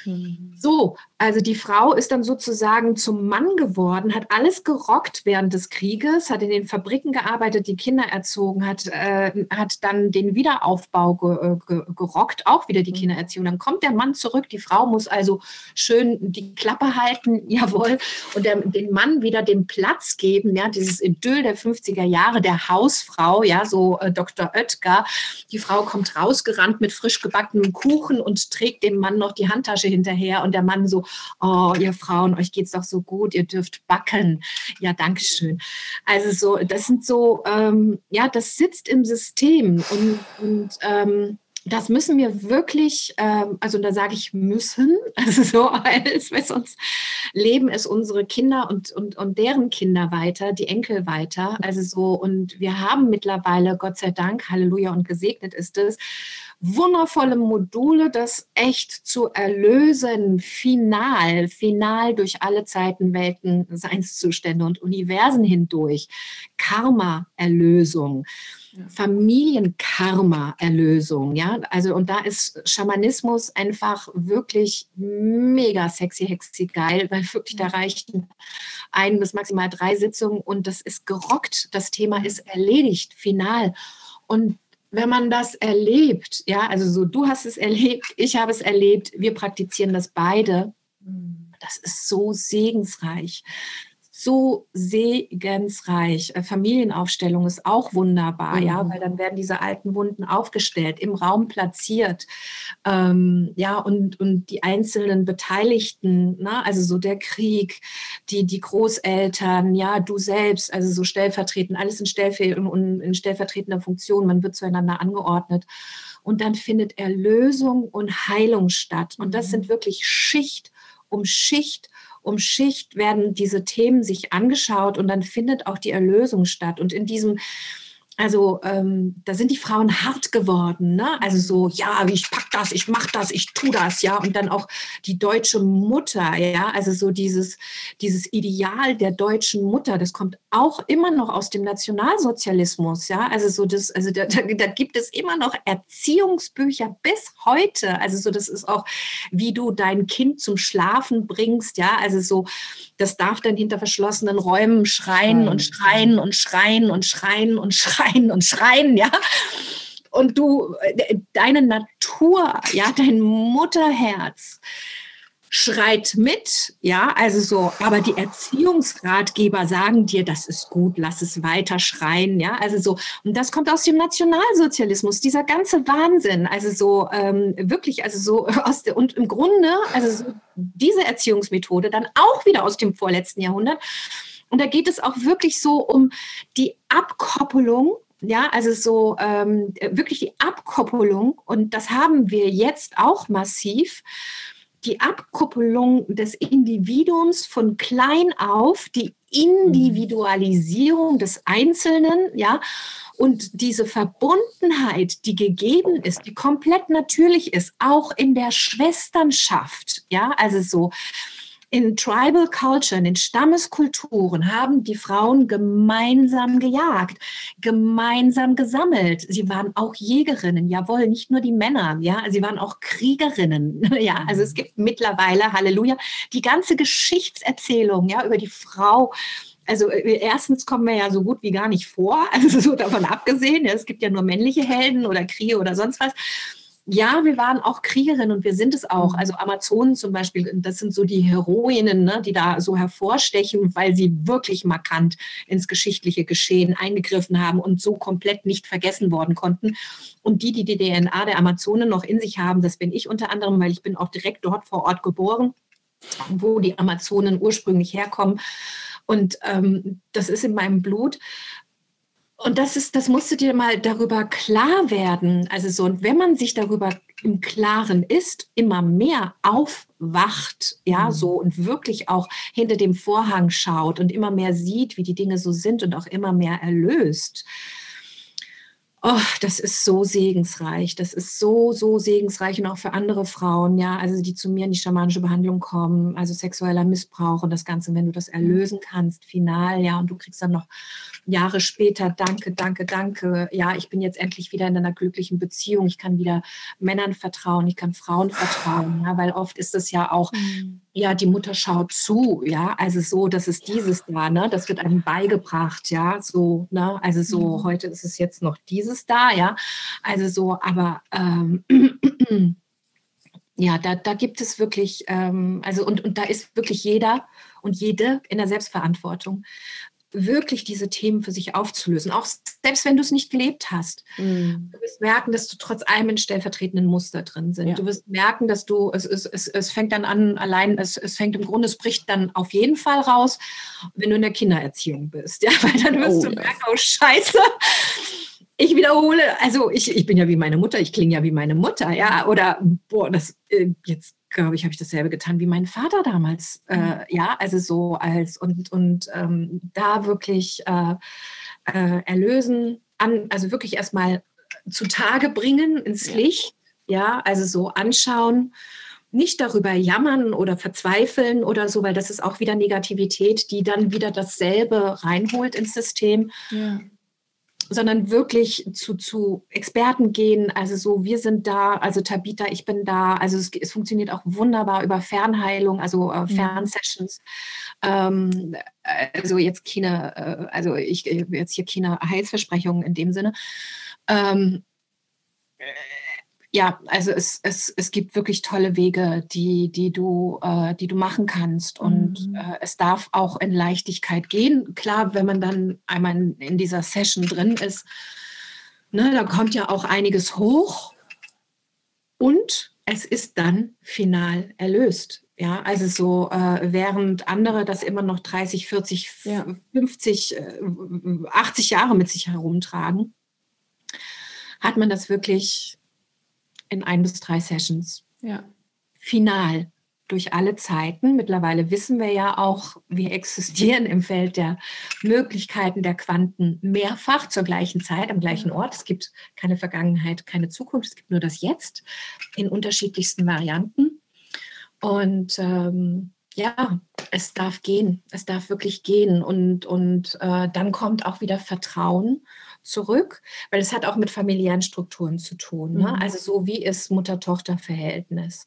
Mhm. So, also die Frau ist dann sozusagen zum Mann geworden, hat alles gerockt während des Krieges, hat in den Fabriken gearbeitet, die Kinder erzogen, hat, äh, hat dann den Wiederaufbau ge, äh, ge, gerockt, auch wieder die mhm. Kindererziehung. Dann kommt der Mann zurück, die Frau muss also schön die Klappe halten, jawohl, und der, den Mann wieder den Platz geben, ja, dieses Idyll der 50er Jahre, der Hausfrau, ja, so äh, Dr. Oetker. Die Frau kommt rausgerannt mit frisch gebackenem Kuchen und trägt dem Mann noch die Handtasche hinterher und der Mann so, oh, ihr Frauen, euch geht's doch so gut, ihr dürft backen. Ja, danke schön. Also so, das sind so, ähm, ja, das sitzt im System und, und ähm, das müssen wir wirklich, ähm, also da sage ich müssen, also so, weil sonst leben es unsere Kinder und, und, und deren Kinder weiter, die Enkel weiter. Also so, und wir haben mittlerweile, Gott sei Dank, Halleluja und gesegnet ist es, wundervolle Module, das echt zu erlösen, final, final durch alle Zeiten, Welten, Seinszustände und Universen hindurch. Karma-Erlösung. Familienkarma-Erlösung, ja, also und da ist Schamanismus einfach wirklich mega sexy, hexy geil, weil wirklich da reichen ein bis maximal drei Sitzungen und das ist gerockt, das Thema ist erledigt, final. Und wenn man das erlebt, ja, also so du hast es erlebt, ich habe es erlebt, wir praktizieren das beide, mhm. das ist so segensreich so segensreich. Äh, Familienaufstellung ist auch wunderbar, mhm. ja, weil dann werden diese alten Wunden aufgestellt, im Raum platziert, ähm, ja, und, und die einzelnen Beteiligten, ne, also so der Krieg, die, die Großeltern, ja, du selbst, also so stellvertretend, alles in, Stellver in, in stellvertretender Funktion, man wird zueinander angeordnet. Und dann findet Erlösung und Heilung statt. Und das mhm. sind wirklich Schicht um Schicht um Schicht werden diese Themen sich angeschaut und dann findet auch die Erlösung statt. Und in diesem also ähm, da sind die Frauen hart geworden, ne? Also so, ja, ich pack das, ich mach das, ich tu das, ja. Und dann auch die deutsche Mutter, ja, also so dieses, dieses Ideal der deutschen Mutter, das kommt auch immer noch aus dem Nationalsozialismus, ja. Also so das, also da, da, da gibt es immer noch Erziehungsbücher bis heute. Also so, das ist auch, wie du dein Kind zum Schlafen bringst, ja. Also so, das darf dann hinter verschlossenen Räumen schreien und schreien und schreien und schreien und schreien und schreien, ja. Und du, äh, deine Natur, ja, dein Mutterherz, schreit mit, ja, also so, aber die Erziehungsratgeber sagen dir, das ist gut, lass es weiter schreien, ja, also so, und das kommt aus dem Nationalsozialismus, dieser ganze Wahnsinn, also so, ähm, wirklich, also so aus der, und im Grunde, also so diese Erziehungsmethode dann auch wieder aus dem vorletzten Jahrhundert, Und da geht es auch wirklich so um die Abkoppelung ja, also so ähm, wirklich die Abkoppelung, und das haben wir jetzt auch massiv, die Abkoppelung des Individuums von klein auf, die Individualisierung des Einzelnen, ja, und diese Verbundenheit, die gegeben ist, die komplett natürlich ist, auch in der Schwesternschaft, ja, also so in Tribal Culture, in Stammeskulturen haben die Frauen gemeinsam gejagt, gemeinsam gesammelt. Sie waren auch Jägerinnen, jawohl, nicht nur die Männer, ja, sie waren auch Kriegerinnen, ja. Also es gibt mittlerweile, Halleluja, die ganze Geschichtserzählung, ja, über die Frau also äh, erstens kommen wir ja so gut wie gar nicht vor, also so davon abgesehen, es gibt ja nur männliche Helden oder Kriege oder sonst was ja, wir waren auch Kriegerinnen und wir sind es auch. Mhm. Also Amazonen zum Beispiel, das sind so die Heroinnen, ne, die da so hervorstechen, weil sie wirklich markant ins geschichtliche Geschehen eingegriffen haben und so komplett nicht vergessen worden konnten. Und die, die die DNA der Amazonen noch in sich haben, das bin ich unter anderem, weil ich bin auch direkt dort vor Ort geboren, wo die Amazonen ursprünglich herkommen. Und ähm, das ist in meinem Blut. Und das ist, das musst du dir mal darüber klar werden. Also so, und wenn man sich darüber im Klaren ist, immer mehr aufwacht, ja, mhm. so und wirklich auch hinter dem Vorhang schaut und immer mehr sieht, wie die Dinge so sind und auch immer mehr erlöst, Oh, das ist so segensreich. Das ist so, so segensreich und auch für andere Frauen, ja, also die zu mir in die schamanische Behandlung kommen, also sexueller Missbrauch und das Ganze, wenn du das erlösen kannst, final, ja, und du kriegst dann noch Jahre später, danke, danke, danke, ja, ich bin jetzt endlich wieder in einer glücklichen Beziehung, ich kann wieder Männern vertrauen, ich kann Frauen vertrauen, ja, weil oft ist es ja auch, mhm. ja, die Mutter schaut zu, ja, also so, das ist dieses da, ne, das wird einem beigebracht, ja, so, ne, also so, mhm. heute ist es jetzt noch dieses da, ja, also so, aber ähm, ja, da, da gibt es wirklich, ähm, also und, und da ist wirklich jeder und jede in der Selbstverantwortung wirklich diese Themen für sich aufzulösen, auch selbst wenn du es nicht gelebt hast. Mhm. Du wirst merken, dass du trotz allem in stellvertretenden Muster drin sind. Ja. Du wirst merken, dass du, es, es, es, es fängt dann an, allein, es, es fängt im Grunde, es bricht dann auf jeden Fall raus, wenn du in der Kindererziehung bist. Ja, weil dann wirst oh, du ja. merken, oh Scheiße, ich wiederhole, also ich, ich bin ja wie meine Mutter, ich klinge ja wie meine Mutter, ja, oder boah, das äh, jetzt glaube ich, habe ich dasselbe getan wie mein Vater damals. Äh, mhm. ja, also so als und, und ähm, da wirklich äh, äh, erlösen, an, also wirklich erstmal zutage bringen ins Licht. Ja, also so anschauen, nicht darüber jammern oder verzweifeln oder so, weil das ist auch wieder Negativität, die dann wieder dasselbe reinholt ins System. Ja sondern wirklich zu, zu Experten gehen. Also so, wir sind da, also Tabita, ich bin da. Also es, es funktioniert auch wunderbar über Fernheilung, also äh. Fernsessions. Ähm, also jetzt keine, äh, also ich jetzt hier keine Heilsversprechungen in dem Sinne. Ähm, ja, also es, es, es gibt wirklich tolle Wege, die, die, du, äh, die du machen kannst. Und mhm. äh, es darf auch in Leichtigkeit gehen. Klar, wenn man dann einmal in, in dieser Session drin ist, ne, da kommt ja auch einiges hoch. Und es ist dann final erlöst. Ja, also so, äh, während andere das immer noch 30, 40, ja. 50, äh, 80 Jahre mit sich herumtragen, hat man das wirklich in ein bis drei Sessions. Ja. Final durch alle Zeiten. Mittlerweile wissen wir ja auch, wir existieren im Feld der Möglichkeiten der Quanten mehrfach zur gleichen Zeit, am gleichen Ort. Es gibt keine Vergangenheit, keine Zukunft, es gibt nur das Jetzt in unterschiedlichsten Varianten. Und ähm, ja, es darf gehen, es darf wirklich gehen. Und, und äh, dann kommt auch wieder Vertrauen zurück, weil es hat auch mit familiären Strukturen zu tun. Ne? Mhm. Also so wie ist Mutter-Tochter-Verhältnis?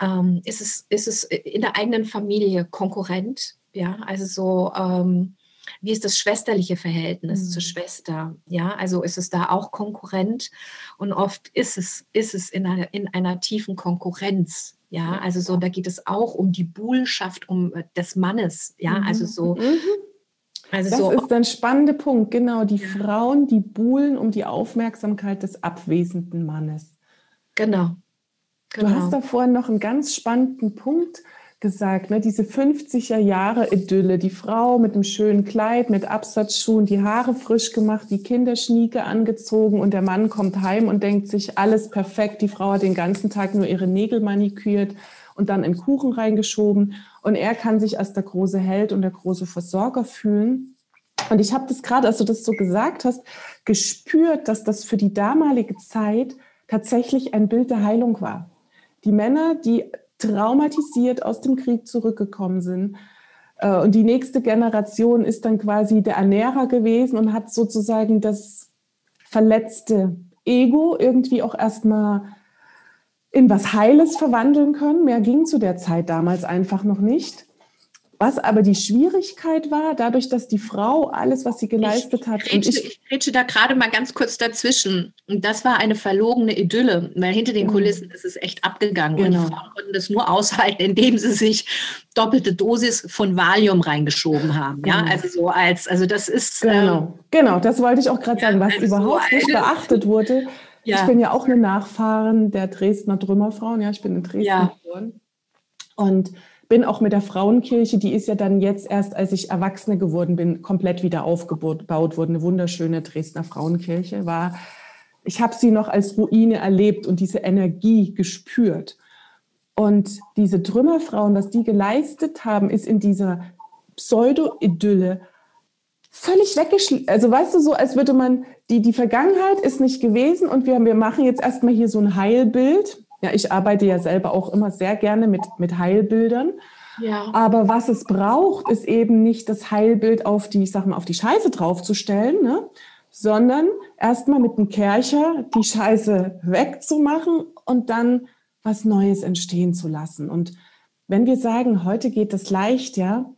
Ähm, ist, es, ist es in der eigenen Familie konkurrent? Ja, also so, ähm, wie ist das schwesterliche Verhältnis mhm. zur Schwester? Ja, also ist es da auch Konkurrent? Und oft ist es, ist es in einer, in einer tiefen Konkurrenz. Ja, also so, da geht es auch um die Buhlschaft um äh, des Mannes. Ja, also mhm. so, mhm. Also das so ist ein spannender Punkt, genau. Die ja. Frauen, die buhlen um die Aufmerksamkeit des abwesenden Mannes. Genau. genau. Du hast da vorhin noch einen ganz spannenden Punkt gesagt, ne? diese 50er Jahre Idylle, die Frau mit einem schönen Kleid, mit Absatzschuhen, die Haare frisch gemacht, die Kinderschnieke angezogen und der Mann kommt heim und denkt sich, alles perfekt, die Frau hat den ganzen Tag nur ihre Nägel manikürt und dann in Kuchen reingeschoben und er kann sich als der große Held und der große Versorger fühlen. Und ich habe das gerade, als du das so gesagt hast, gespürt, dass das für die damalige Zeit tatsächlich ein Bild der Heilung war. Die Männer, die traumatisiert aus dem Krieg zurückgekommen sind. Äh, und die nächste Generation ist dann quasi der Ernährer gewesen und hat sozusagen das verletzte Ego irgendwie auch erstmal in was Heiles verwandeln können. Mehr ging zu der Zeit damals einfach noch nicht. Was aber die Schwierigkeit war, dadurch, dass die Frau alles, was sie geleistet ich, hat. Retsche, und ich, ich retsche da gerade mal ganz kurz dazwischen. Und das war eine verlogene Idylle, weil hinter den mhm. Kulissen ist es echt abgegangen. Genau. Und Frauen konnten das nur aushalten, indem sie sich doppelte Dosis von Valium reingeschoben haben. Genau. Ja, also so als, also das ist. Genau, ähm, genau, das wollte ich auch gerade sagen, was also überhaupt so nicht beachtet wurde. Ja. Ich bin ja auch eine Nachfahrin der Dresdner Trümmerfrauen. Ja, ich bin in Dresden ja. geboren. Und bin auch mit der Frauenkirche, die ist ja dann jetzt erst, als ich Erwachsene geworden bin, komplett wieder aufgebaut worden. Eine wunderschöne Dresdner Frauenkirche war. Ich habe sie noch als Ruine erlebt und diese Energie gespürt. Und diese Trümmerfrauen, was die geleistet haben, ist in dieser Pseudo-Idylle völlig weggeschlichen. Also weißt du, so als würde man, die, die Vergangenheit ist nicht gewesen und wir, wir machen jetzt erstmal hier so ein Heilbild ja, ich arbeite ja selber auch immer sehr gerne mit, mit Heilbildern. Ja. Aber was es braucht, ist eben nicht das Heilbild auf die, ich sag mal, auf die Scheiße draufzustellen, ne? sondern erstmal mit dem Kercher die Scheiße wegzumachen und dann was Neues entstehen zu lassen. Und wenn wir sagen, heute geht es leicht, ja,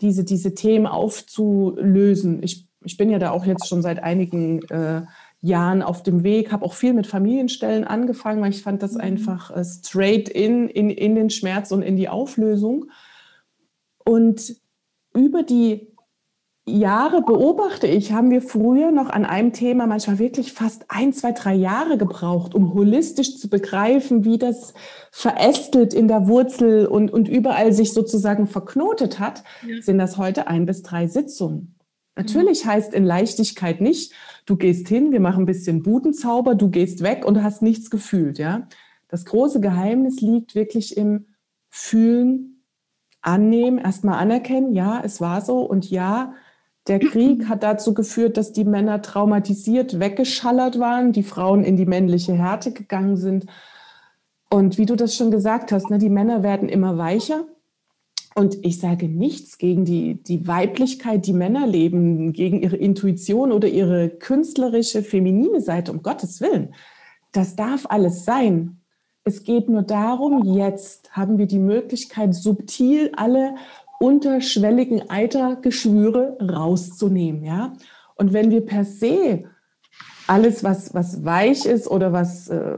diese, diese Themen aufzulösen. Ich, ich bin ja da auch jetzt schon seit einigen äh, Jahren auf dem Weg, habe auch viel mit Familienstellen angefangen, weil ich fand das mhm. einfach äh, straight in, in, in den Schmerz und in die Auflösung. Und über die Jahre beobachte ich, haben wir früher noch an einem Thema manchmal wirklich fast ein, zwei, drei Jahre gebraucht, um holistisch zu begreifen, wie das verästelt in der Wurzel und, und überall sich sozusagen verknotet hat, ja. sind das heute ein bis drei Sitzungen. Natürlich heißt in Leichtigkeit nicht, du gehst hin, wir machen ein bisschen Budenzauber, du gehst weg und hast nichts gefühlt, ja. Das große Geheimnis liegt wirklich im Fühlen, Annehmen, erstmal anerkennen, ja, es war so und ja, der Krieg hat dazu geführt, dass die Männer traumatisiert weggeschallert waren, die Frauen in die männliche Härte gegangen sind. Und wie du das schon gesagt hast, ne, die Männer werden immer weicher, und ich sage nichts gegen die, die Weiblichkeit, die Männer leben, gegen ihre Intuition oder ihre künstlerische, feminine Seite, um Gottes Willen. Das darf alles sein. Es geht nur darum, jetzt haben wir die Möglichkeit, subtil alle unterschwelligen Eitergeschwüre rauszunehmen. Ja? Und wenn wir per se alles, was, was weich ist oder was äh,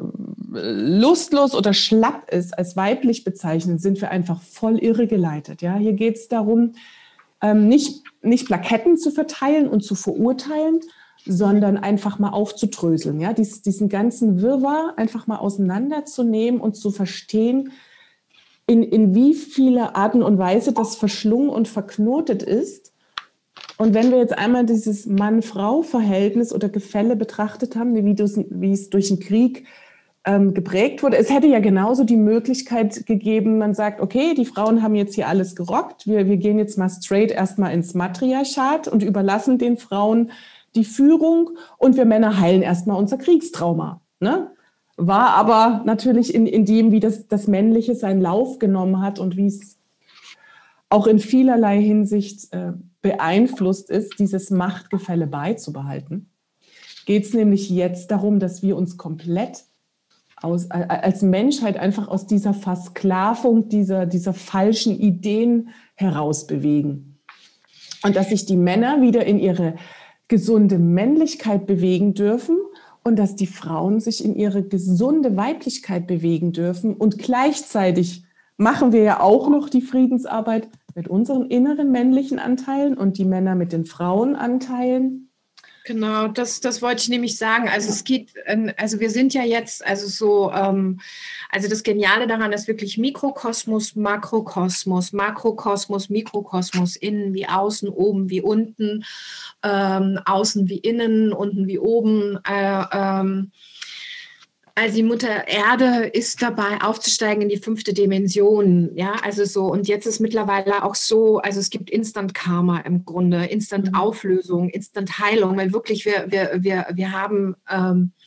lustlos oder schlapp ist, als weiblich bezeichnen, sind wir einfach voll irregeleitet. Ja? Hier geht es darum, ähm, nicht, nicht Plaketten zu verteilen und zu verurteilen, sondern einfach mal aufzudröseln. Ja? Dies, diesen ganzen Wirrwarr einfach mal auseinanderzunehmen und zu verstehen, in, in wie viele Arten und Weise das verschlungen und verknotet ist und wenn wir jetzt einmal dieses Mann-Frau-Verhältnis oder Gefälle betrachtet haben, wie, wie es durch den Krieg ähm, geprägt wurde, es hätte ja genauso die Möglichkeit gegeben, man sagt, okay, die Frauen haben jetzt hier alles gerockt, wir, wir gehen jetzt mal straight erstmal ins Matriarchat und überlassen den Frauen die Führung und wir Männer heilen erstmal unser Kriegstrauma. Ne? War aber natürlich in, in dem, wie das, das Männliche seinen Lauf genommen hat und wie es auch in vielerlei Hinsicht äh, beeinflusst ist, dieses Machtgefälle beizubehalten, geht es nämlich jetzt darum, dass wir uns komplett aus, als Menschheit einfach aus dieser Versklavung, dieser, dieser falschen Ideen herausbewegen. Und dass sich die Männer wieder in ihre gesunde Männlichkeit bewegen dürfen und dass die Frauen sich in ihre gesunde Weiblichkeit bewegen dürfen. Und gleichzeitig machen wir ja auch noch die Friedensarbeit mit unseren inneren männlichen Anteilen und die Männer mit den Frauenanteilen. Genau, das, das wollte ich nämlich sagen. Also es geht, ähm, also wir sind ja jetzt, also so, ähm, also das Geniale daran ist wirklich Mikrokosmos, Makrokosmos, Makrokosmos, Mikrokosmos, innen wie außen, oben wie unten, ähm, außen wie innen, unten wie oben. Äh, ähm, also die Mutter Erde ist dabei, aufzusteigen in die fünfte Dimension. Ja, also so, und jetzt ist mittlerweile auch so, also es gibt Instant Karma im Grunde, Instant mhm. Auflösung, Instant Heilung, weil wirklich wir, wir, wir, wir haben ähm, äh,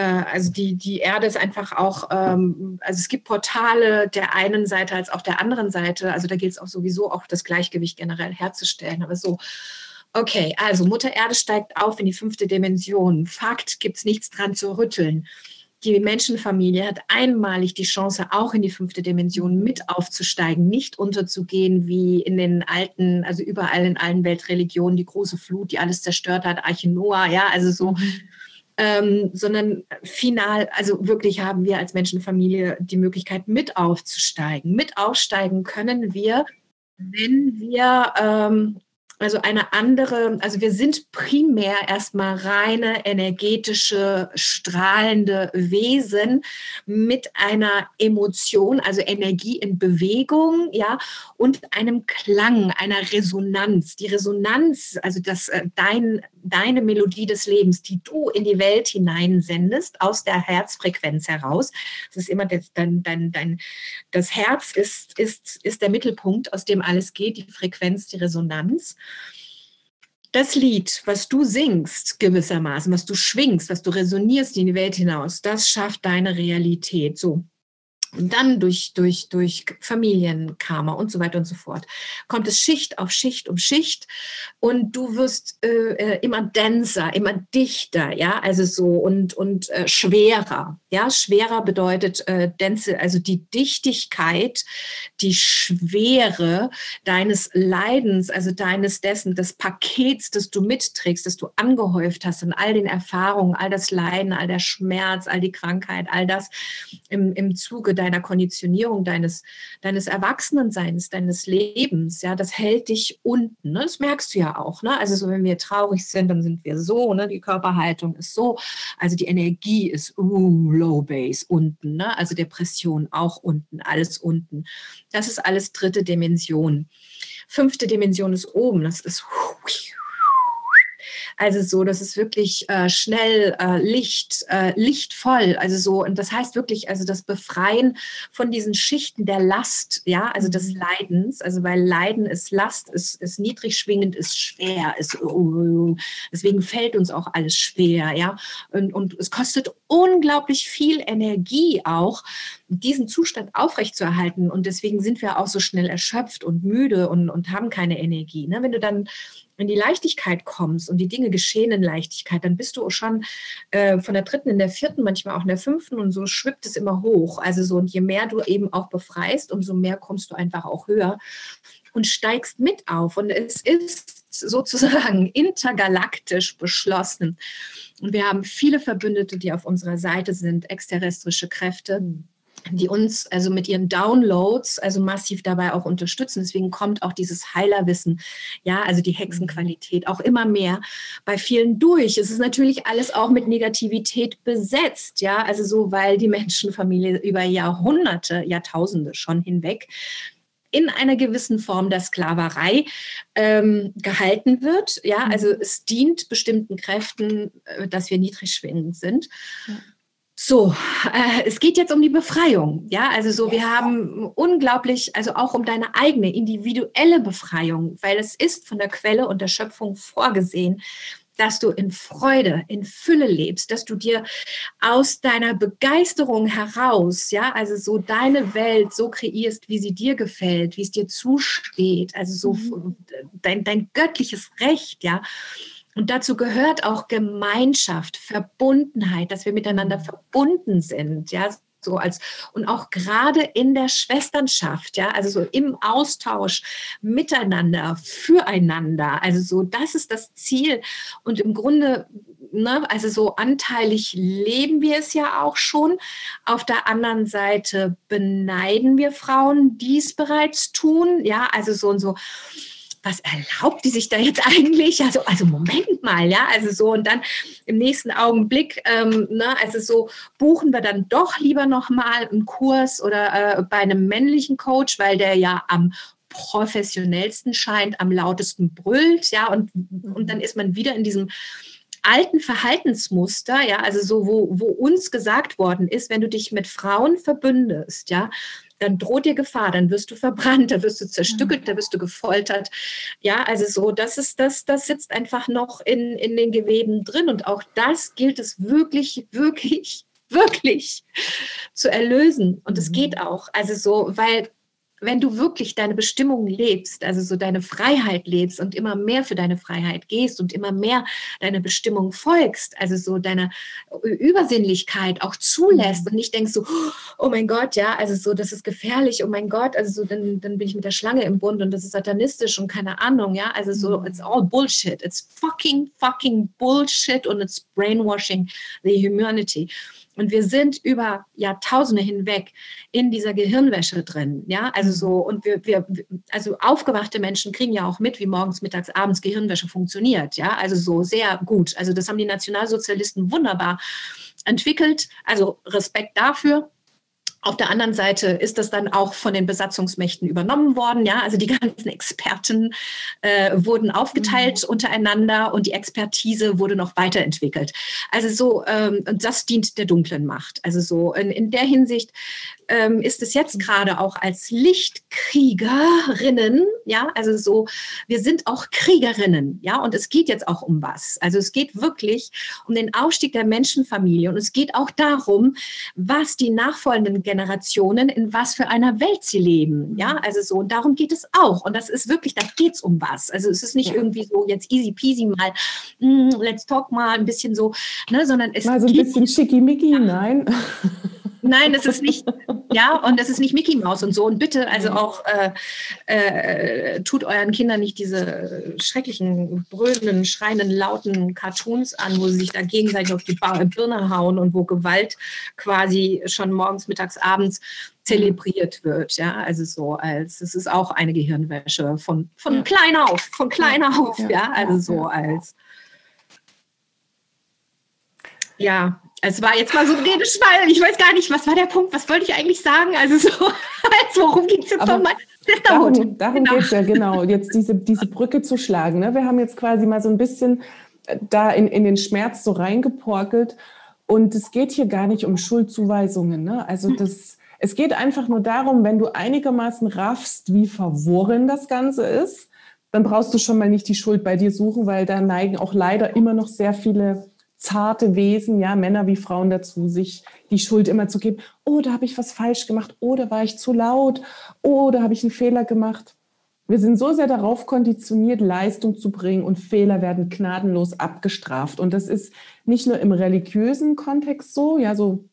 also die, die Erde ist einfach auch, ähm, also es gibt Portale der einen Seite als auch der anderen Seite. Also da gilt es auch sowieso auch das Gleichgewicht generell herzustellen. Aber so, okay, also Mutter Erde steigt auf in die fünfte Dimension. Fakt, gibt es nichts dran zu rütteln die Menschenfamilie hat einmalig die Chance, auch in die fünfte Dimension mit aufzusteigen, nicht unterzugehen wie in den alten, also überall in allen Weltreligionen, die große Flut, die alles zerstört hat, Arche Noah, ja, also so. Ähm, sondern final, also wirklich haben wir als Menschenfamilie die Möglichkeit, mit aufzusteigen. Mit aufsteigen können wir, wenn wir ähm, also eine andere, also wir sind primär erstmal reine energetische, strahlende Wesen mit einer Emotion, also Energie in Bewegung, ja, und einem Klang, einer Resonanz. Die Resonanz, also das, äh, dein, deine Melodie des Lebens, die du in die Welt hineinsendest, aus der Herzfrequenz heraus. Das ist immer das, dein, dein, dein, das Herz ist, ist, ist der Mittelpunkt, aus dem alles geht, die Frequenz, die Resonanz das Lied, was du singst, gewissermaßen, was du schwingst, was du resonierst in die Welt hinaus, das schafft deine Realität. So. Dann durch, durch, durch Familienkarma und so weiter und so fort. Kommt es Schicht auf Schicht um Schicht. Und du wirst äh, äh immer denser, immer dichter, ja, also so und, und äh, schwerer. Ja, schwerer bedeutet äh, dense, also die Dichtigkeit, die Schwere deines Leidens, also deines dessen, des Pakets, das du mitträgst, das du angehäuft hast in all den Erfahrungen, all das Leiden, all der Schmerz, all die Krankheit, all das im, im Zuge deiner Konditionierung, deines, deines Erwachsenenseins, deines Lebens, ja, das hält dich unten. Ne? Das merkst du ja auch. Ne? Also so, wenn wir traurig sind, dann sind wir so, ne? die Körperhaltung ist so, also die Energie ist uh, Low Base unten, ne? also Depression auch unten, alles unten. Das ist alles dritte Dimension. Fünfte Dimension ist oben, das ist also so, das ist wirklich äh, schnell, äh, Licht, äh, lichtvoll. Also so, und das heißt wirklich, also das Befreien von diesen Schichten der Last, ja, also des mhm. Leidens. Also weil Leiden ist Last, ist, ist niedrig schwingend, ist schwer, ist uh, deswegen fällt uns auch alles schwer, ja. Und, und es kostet unglaublich viel Energie auch, diesen Zustand aufrechtzuerhalten. Und deswegen sind wir auch so schnell erschöpft und müde und, und haben keine Energie. Ne? Wenn du dann in die Leichtigkeit kommst und die Dinge geschehen in Leichtigkeit, dann bist du schon äh, von der dritten in der vierten, manchmal auch in der fünften und so schwippt es immer hoch. Also so, und je mehr du eben auch befreist, umso mehr kommst du einfach auch höher und steigst mit auf. Und es ist sozusagen intergalaktisch beschlossen. Und wir haben viele Verbündete, die auf unserer Seite sind, exterrestrische Kräfte die uns also mit ihren Downloads also massiv dabei auch unterstützen. Deswegen kommt auch dieses Heilerwissen, ja, also die Hexenqualität auch immer mehr bei vielen durch. Es ist natürlich alles auch mit Negativität besetzt, ja, also so, weil die Menschenfamilie über Jahrhunderte, Jahrtausende schon hinweg in einer gewissen Form der Sklaverei ähm, gehalten wird. Ja, also es dient bestimmten Kräften, äh, dass wir niedrig schwingend sind. Ja. So, äh, es geht jetzt um die Befreiung. Ja, also so, wir haben unglaublich, also auch um deine eigene individuelle Befreiung, weil es ist von der Quelle und der Schöpfung vorgesehen, dass du in Freude, in Fülle lebst, dass du dir aus deiner Begeisterung heraus, ja, also so deine Welt so kreierst, wie sie dir gefällt, wie es dir zusteht, also so mhm. dein, dein göttliches Recht, ja. Und dazu gehört auch Gemeinschaft, Verbundenheit, dass wir miteinander verbunden sind, ja, so als und auch gerade in der Schwesternschaft, ja, also so im Austausch miteinander, füreinander, also so das ist das Ziel und im Grunde Ne, also so anteilig leben wir es ja auch schon. Auf der anderen Seite beneiden wir Frauen, die es bereits tun. Ja, also so und so was erlaubt die sich da jetzt eigentlich? Also, also Moment mal, ja, also so und dann im nächsten Augenblick, ähm, ne, also so buchen wir dann doch lieber nochmal einen Kurs oder äh, bei einem männlichen Coach, weil der ja am professionellsten scheint, am lautesten brüllt, ja, und, und dann ist man wieder in diesem alten Verhaltensmuster, ja, also so, wo, wo uns gesagt worden ist, wenn du dich mit Frauen verbündest, ja, dann droht dir Gefahr, dann wirst du verbrannt, da wirst du zerstückelt, da wirst du gefoltert. Ja, also so, das ist das, das sitzt einfach noch in, in den Geweben drin. Und auch das gilt es wirklich, wirklich, wirklich zu erlösen. Und es mhm. geht auch. Also so, weil wenn du wirklich deine Bestimmung lebst, also so deine Freiheit lebst und immer mehr für deine Freiheit gehst und immer mehr deine Bestimmung folgst, also so deine Übersinnlichkeit auch zulässt mhm. und nicht denkst so, oh mein Gott, ja, also so, das ist gefährlich, oh mein Gott, also so, dann, dann bin ich mit der Schlange im Bund und das ist satanistisch und keine Ahnung, ja, also so, mhm. it's all bullshit, it's fucking, fucking bullshit und it's brainwashing the humanity. Und wir sind über Jahrtausende hinweg in dieser Gehirnwäsche drin. Ja, also so, und wir, wir, also aufgewachte Menschen kriegen ja auch mit, wie morgens, mittags, abends Gehirnwäsche funktioniert. Ja, also so sehr gut. Also das haben die Nationalsozialisten wunderbar entwickelt. Also Respekt dafür. Auf der anderen Seite ist das dann auch von den Besatzungsmächten übernommen worden. Ja, also die ganzen Experten äh, wurden aufgeteilt mhm. untereinander und die Expertise wurde noch weiterentwickelt. Also so, ähm, das dient der dunklen Macht. Also so in, in der Hinsicht ähm, ist es jetzt gerade auch als Lichtkriegerinnen, ja, also so, wir sind auch Kriegerinnen, ja, und es geht jetzt auch um was. Also es geht wirklich um den Aufstieg der Menschenfamilie und es geht auch darum, was die nachfolgenden Generationen in was für einer Welt sie leben, ja, also so, und darum geht es auch. Und das ist wirklich, da geht es um was. Also es ist nicht ja. irgendwie so jetzt easy peasy mal, mm, let's talk mal ein bisschen so, ne, sondern es Mal so ein bisschen schickimicki, nein. Nein, es ist nicht, ja, und es ist nicht Mickey Mouse und so. Und bitte, also mhm. auch, äh, äh, tut euren Kindern nicht diese schrecklichen, brüllenden, schreienden, lauten Cartoons an, wo sie sich da gegenseitig auf die Birne hauen und wo Gewalt quasi schon morgens, mittags, abends zelebriert wird. Ja, also so als, es ist auch eine Gehirnwäsche von, von ja. klein auf, von klein auf, ja, ja also so als ja, es war jetzt mal so ein Redeschwall. Ich weiß gar nicht, was war der Punkt? Was wollte ich eigentlich sagen? Also so, also worum ging es jetzt nochmal? Darum, darum genau. geht es ja, genau. Jetzt diese, diese Brücke zu schlagen. Ne? Wir haben jetzt quasi mal so ein bisschen äh, da in, in den Schmerz so reingeporkelt. Und es geht hier gar nicht um Schuldzuweisungen. Ne? Also hm. das, es geht einfach nur darum, wenn du einigermaßen raffst, wie verworren das Ganze ist, dann brauchst du schon mal nicht die Schuld bei dir suchen, weil da neigen auch leider immer noch sehr viele zarte Wesen, ja, Männer wie Frauen dazu, sich die Schuld immer zu geben. Oh, da habe ich was falsch gemacht. Oh, da war ich zu laut. Oh, da habe ich einen Fehler gemacht. Wir sind so sehr darauf konditioniert, Leistung zu bringen und Fehler werden gnadenlos abgestraft. Und das ist nicht nur im religiösen Kontext so, ja, so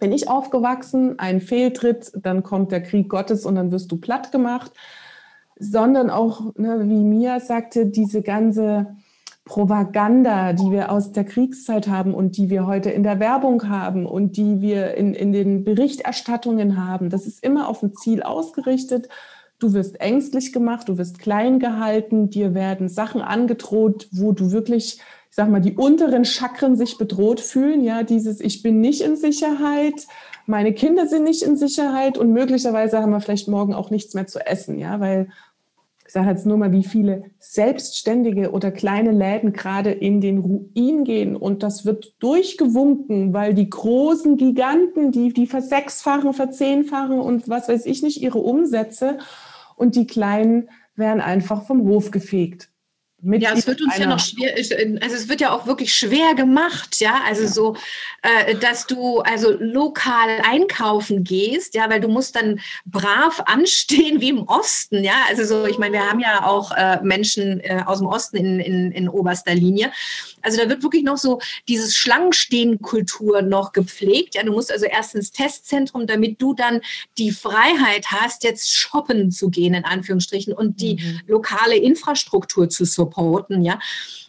bin ich aufgewachsen, ein Fehltritt, dann kommt der Krieg Gottes und dann wirst du platt gemacht, sondern auch, ne, wie Mia sagte, diese ganze Propaganda, die wir aus der Kriegszeit haben und die wir heute in der Werbung haben und die wir in, in den Berichterstattungen haben, das ist immer auf ein Ziel ausgerichtet. Du wirst ängstlich gemacht, du wirst klein gehalten, dir werden Sachen angedroht, wo du wirklich, ich sag mal, die unteren Chakren sich bedroht fühlen. Ja, dieses Ich bin nicht in Sicherheit, meine Kinder sind nicht in Sicherheit und möglicherweise haben wir vielleicht morgen auch nichts mehr zu essen, ja, weil sage jetzt nur mal, wie viele selbstständige oder kleine Läden gerade in den Ruin gehen. Und das wird durchgewunken, weil die großen Giganten, die, die versechsfachen, verzehnfachen und was weiß ich nicht, ihre Umsätze. Und die Kleinen werden einfach vom Hof gefegt ja, es wird uns ja noch schwer, also es wird ja auch wirklich schwer gemacht, ja, also ja. so, äh, dass du also lokal einkaufen gehst, ja, weil du musst dann brav anstehen wie im Osten, ja, also so, ich meine, wir haben ja auch äh, Menschen äh, aus dem Osten in, in, in oberster Linie, also da wird wirklich noch so dieses Schlangenstehen-Kultur noch gepflegt, ja, du musst also erst ins Testzentrum, damit du dann die Freiheit hast, jetzt shoppen zu gehen, in Anführungsstrichen, und die mhm. lokale Infrastruktur zu supporten supporten, ja.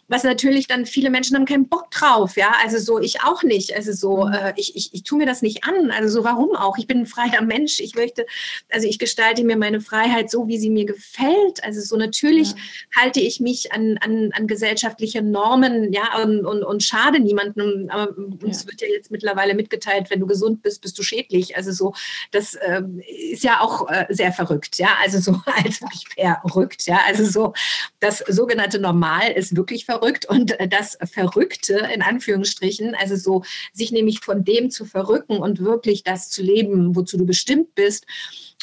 Was natürlich dann viele Menschen haben keinen Bock drauf, ja, also so ich auch nicht, also so mhm. äh, ich, ich, ich tue mir das nicht an, also so warum auch, ich bin ein freier Mensch, ich möchte, also ich gestalte mir meine Freiheit so, wie sie mir gefällt, also so natürlich ja. halte ich mich an, an, an gesellschaftliche Normen, ja, und, und, und schade niemandem, aber uns ja. wird ja jetzt mittlerweile mitgeteilt, wenn du gesund bist, bist du schädlich, also so, das äh, ist ja auch äh, sehr verrückt, ja, also so als wirklich verrückt, ja, also so, das sogenannte Normal ist wirklich verrückt verrückt und äh, das Verrückte in Anführungsstrichen, also so sich nämlich von dem zu verrücken und wirklich das zu leben, wozu du bestimmt bist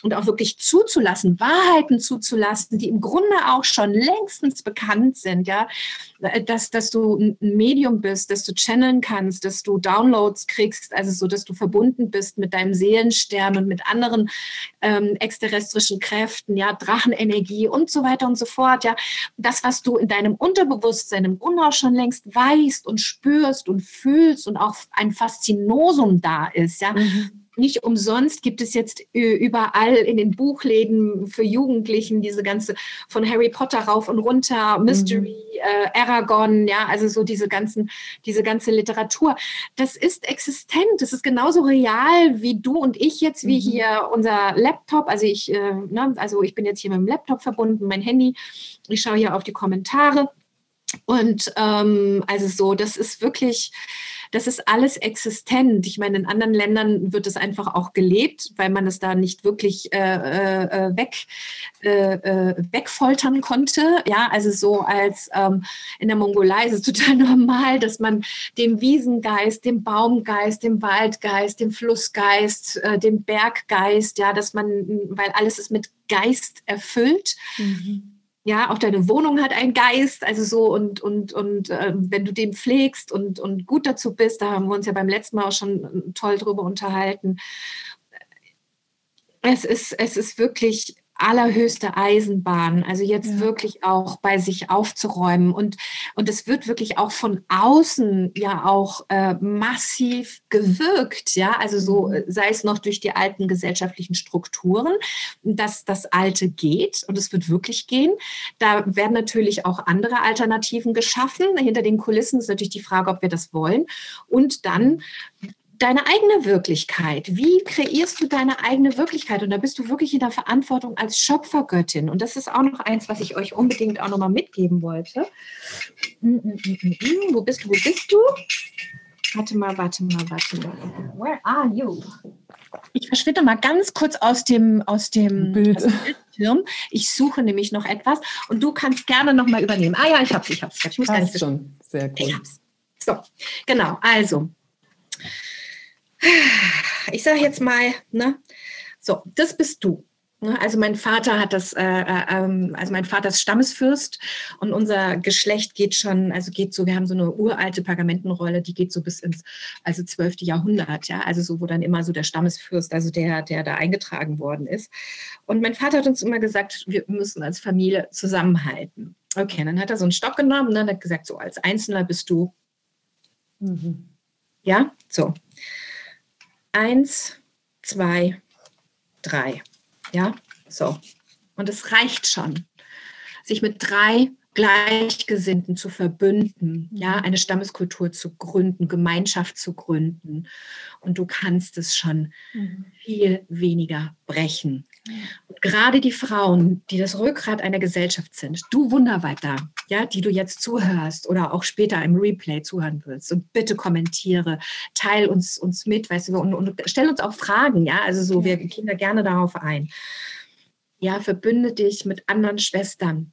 und auch wirklich zuzulassen, Wahrheiten zuzulassen, die im Grunde auch schon längstens bekannt sind, ja, dass, dass du ein Medium bist, dass du channeln kannst, dass du Downloads kriegst, also so, dass du verbunden bist mit deinem Seelenstern und mit anderen ähm, exterrestrischen Kräften, ja, Drachenenergie und so weiter und so fort, ja, das, was du in deinem Unterbewusstsein im Grunde auch schon längst weißt und spürst und fühlst und auch ein Faszinosum da ist, ja, mhm nicht umsonst gibt es jetzt äh, überall in den Buchläden für Jugendlichen diese ganze von Harry Potter rauf und runter, Mystery, mhm. äh, Aragon, ja, also so diese ganzen, diese ganze Literatur. Das ist existent, das ist genauso real wie du und ich jetzt, wie mhm. hier unser Laptop. Also ich, äh, ne, also ich bin jetzt hier mit dem Laptop verbunden, mein Handy. Ich schaue hier auf die Kommentare. Und ähm, also so, das ist wirklich, das ist alles existent. Ich meine, in anderen Ländern wird es einfach auch gelebt, weil man es da nicht wirklich äh, äh, äh weg, äh, äh, wegfoltern konnte. Ja, also so als ähm, in der Mongolei ist es total normal, dass man dem Wiesengeist, dem Baumgeist, dem Waldgeist, dem Flussgeist, äh, dem Berggeist, ja, dass man, weil alles ist mit Geist erfüllt. Mhm ja, auch deine Wohnung hat einen Geist, also so und und und äh, wenn du den pflegst und und gut dazu bist, da haben wir uns ja beim letzten Mal auch schon äh, toll drüber unterhalten. Es ist es ist wirklich allerhöchste Eisenbahn, also jetzt ja. wirklich auch bei sich aufzuräumen und und es wird wirklich auch von außen ja auch äh, massiv gewirkt, ja, also so mhm. sei es noch durch die alten gesellschaftlichen Strukturen, dass das Alte geht und es wird wirklich gehen. Da werden natürlich auch andere Alternativen geschaffen. Hinter den Kulissen ist natürlich die Frage, ob wir das wollen und dann deine eigene Wirklichkeit. Wie kreierst du deine eigene Wirklichkeit? Und da bist du wirklich in der Verantwortung als Schöpfergöttin. Und das ist auch noch eins, was ich euch unbedingt auch nochmal mitgeben wollte. Mm, mm, mm, wo bist du? Wo bist du? Warte mal, warte mal, warte mal. Where are you? Ich verschwinde mal ganz kurz aus dem, aus dem Bild. Bildschirm. Ich suche nämlich noch etwas und du kannst gerne nochmal übernehmen. Ah ja, ich hab's, ich hab's. Ich muss Passt gar nicht schon. Sehr cool. Ich hab's. So, genau. Also, ich sage jetzt mal, ne, so, das bist du. Ne? Also mein Vater hat das, äh, äh, ähm, also mein Vater ist Stammesfürst und unser Geschlecht geht schon, also geht so, wir haben so eine uralte Pergamentenrolle, die geht so bis ins also 12. Jahrhundert, ja, also so, wo dann immer so der Stammesfürst, also der, der da eingetragen worden ist. Und mein Vater hat uns immer gesagt, wir müssen als Familie zusammenhalten. Okay, dann hat er so einen Stock genommen und dann hat gesagt, so als Einzelner bist du. Mhm. Ja, so. Eins, zwei, drei. Ja, so. Und es reicht schon, sich mit drei Gleichgesinnten zu verbünden, ja, eine Stammeskultur zu gründen, Gemeinschaft zu gründen. Und du kannst es schon mhm. viel weniger brechen. Und gerade die Frauen, die das Rückgrat einer Gesellschaft sind, du Wunderweib da, ja, die du jetzt zuhörst oder auch später im Replay zuhören willst, und bitte kommentiere, teil uns, uns mit, weißt du, und, und stell uns auch Fragen, ja, also so, wir gehen da gerne darauf ein. Ja, verbünde dich mit anderen Schwestern,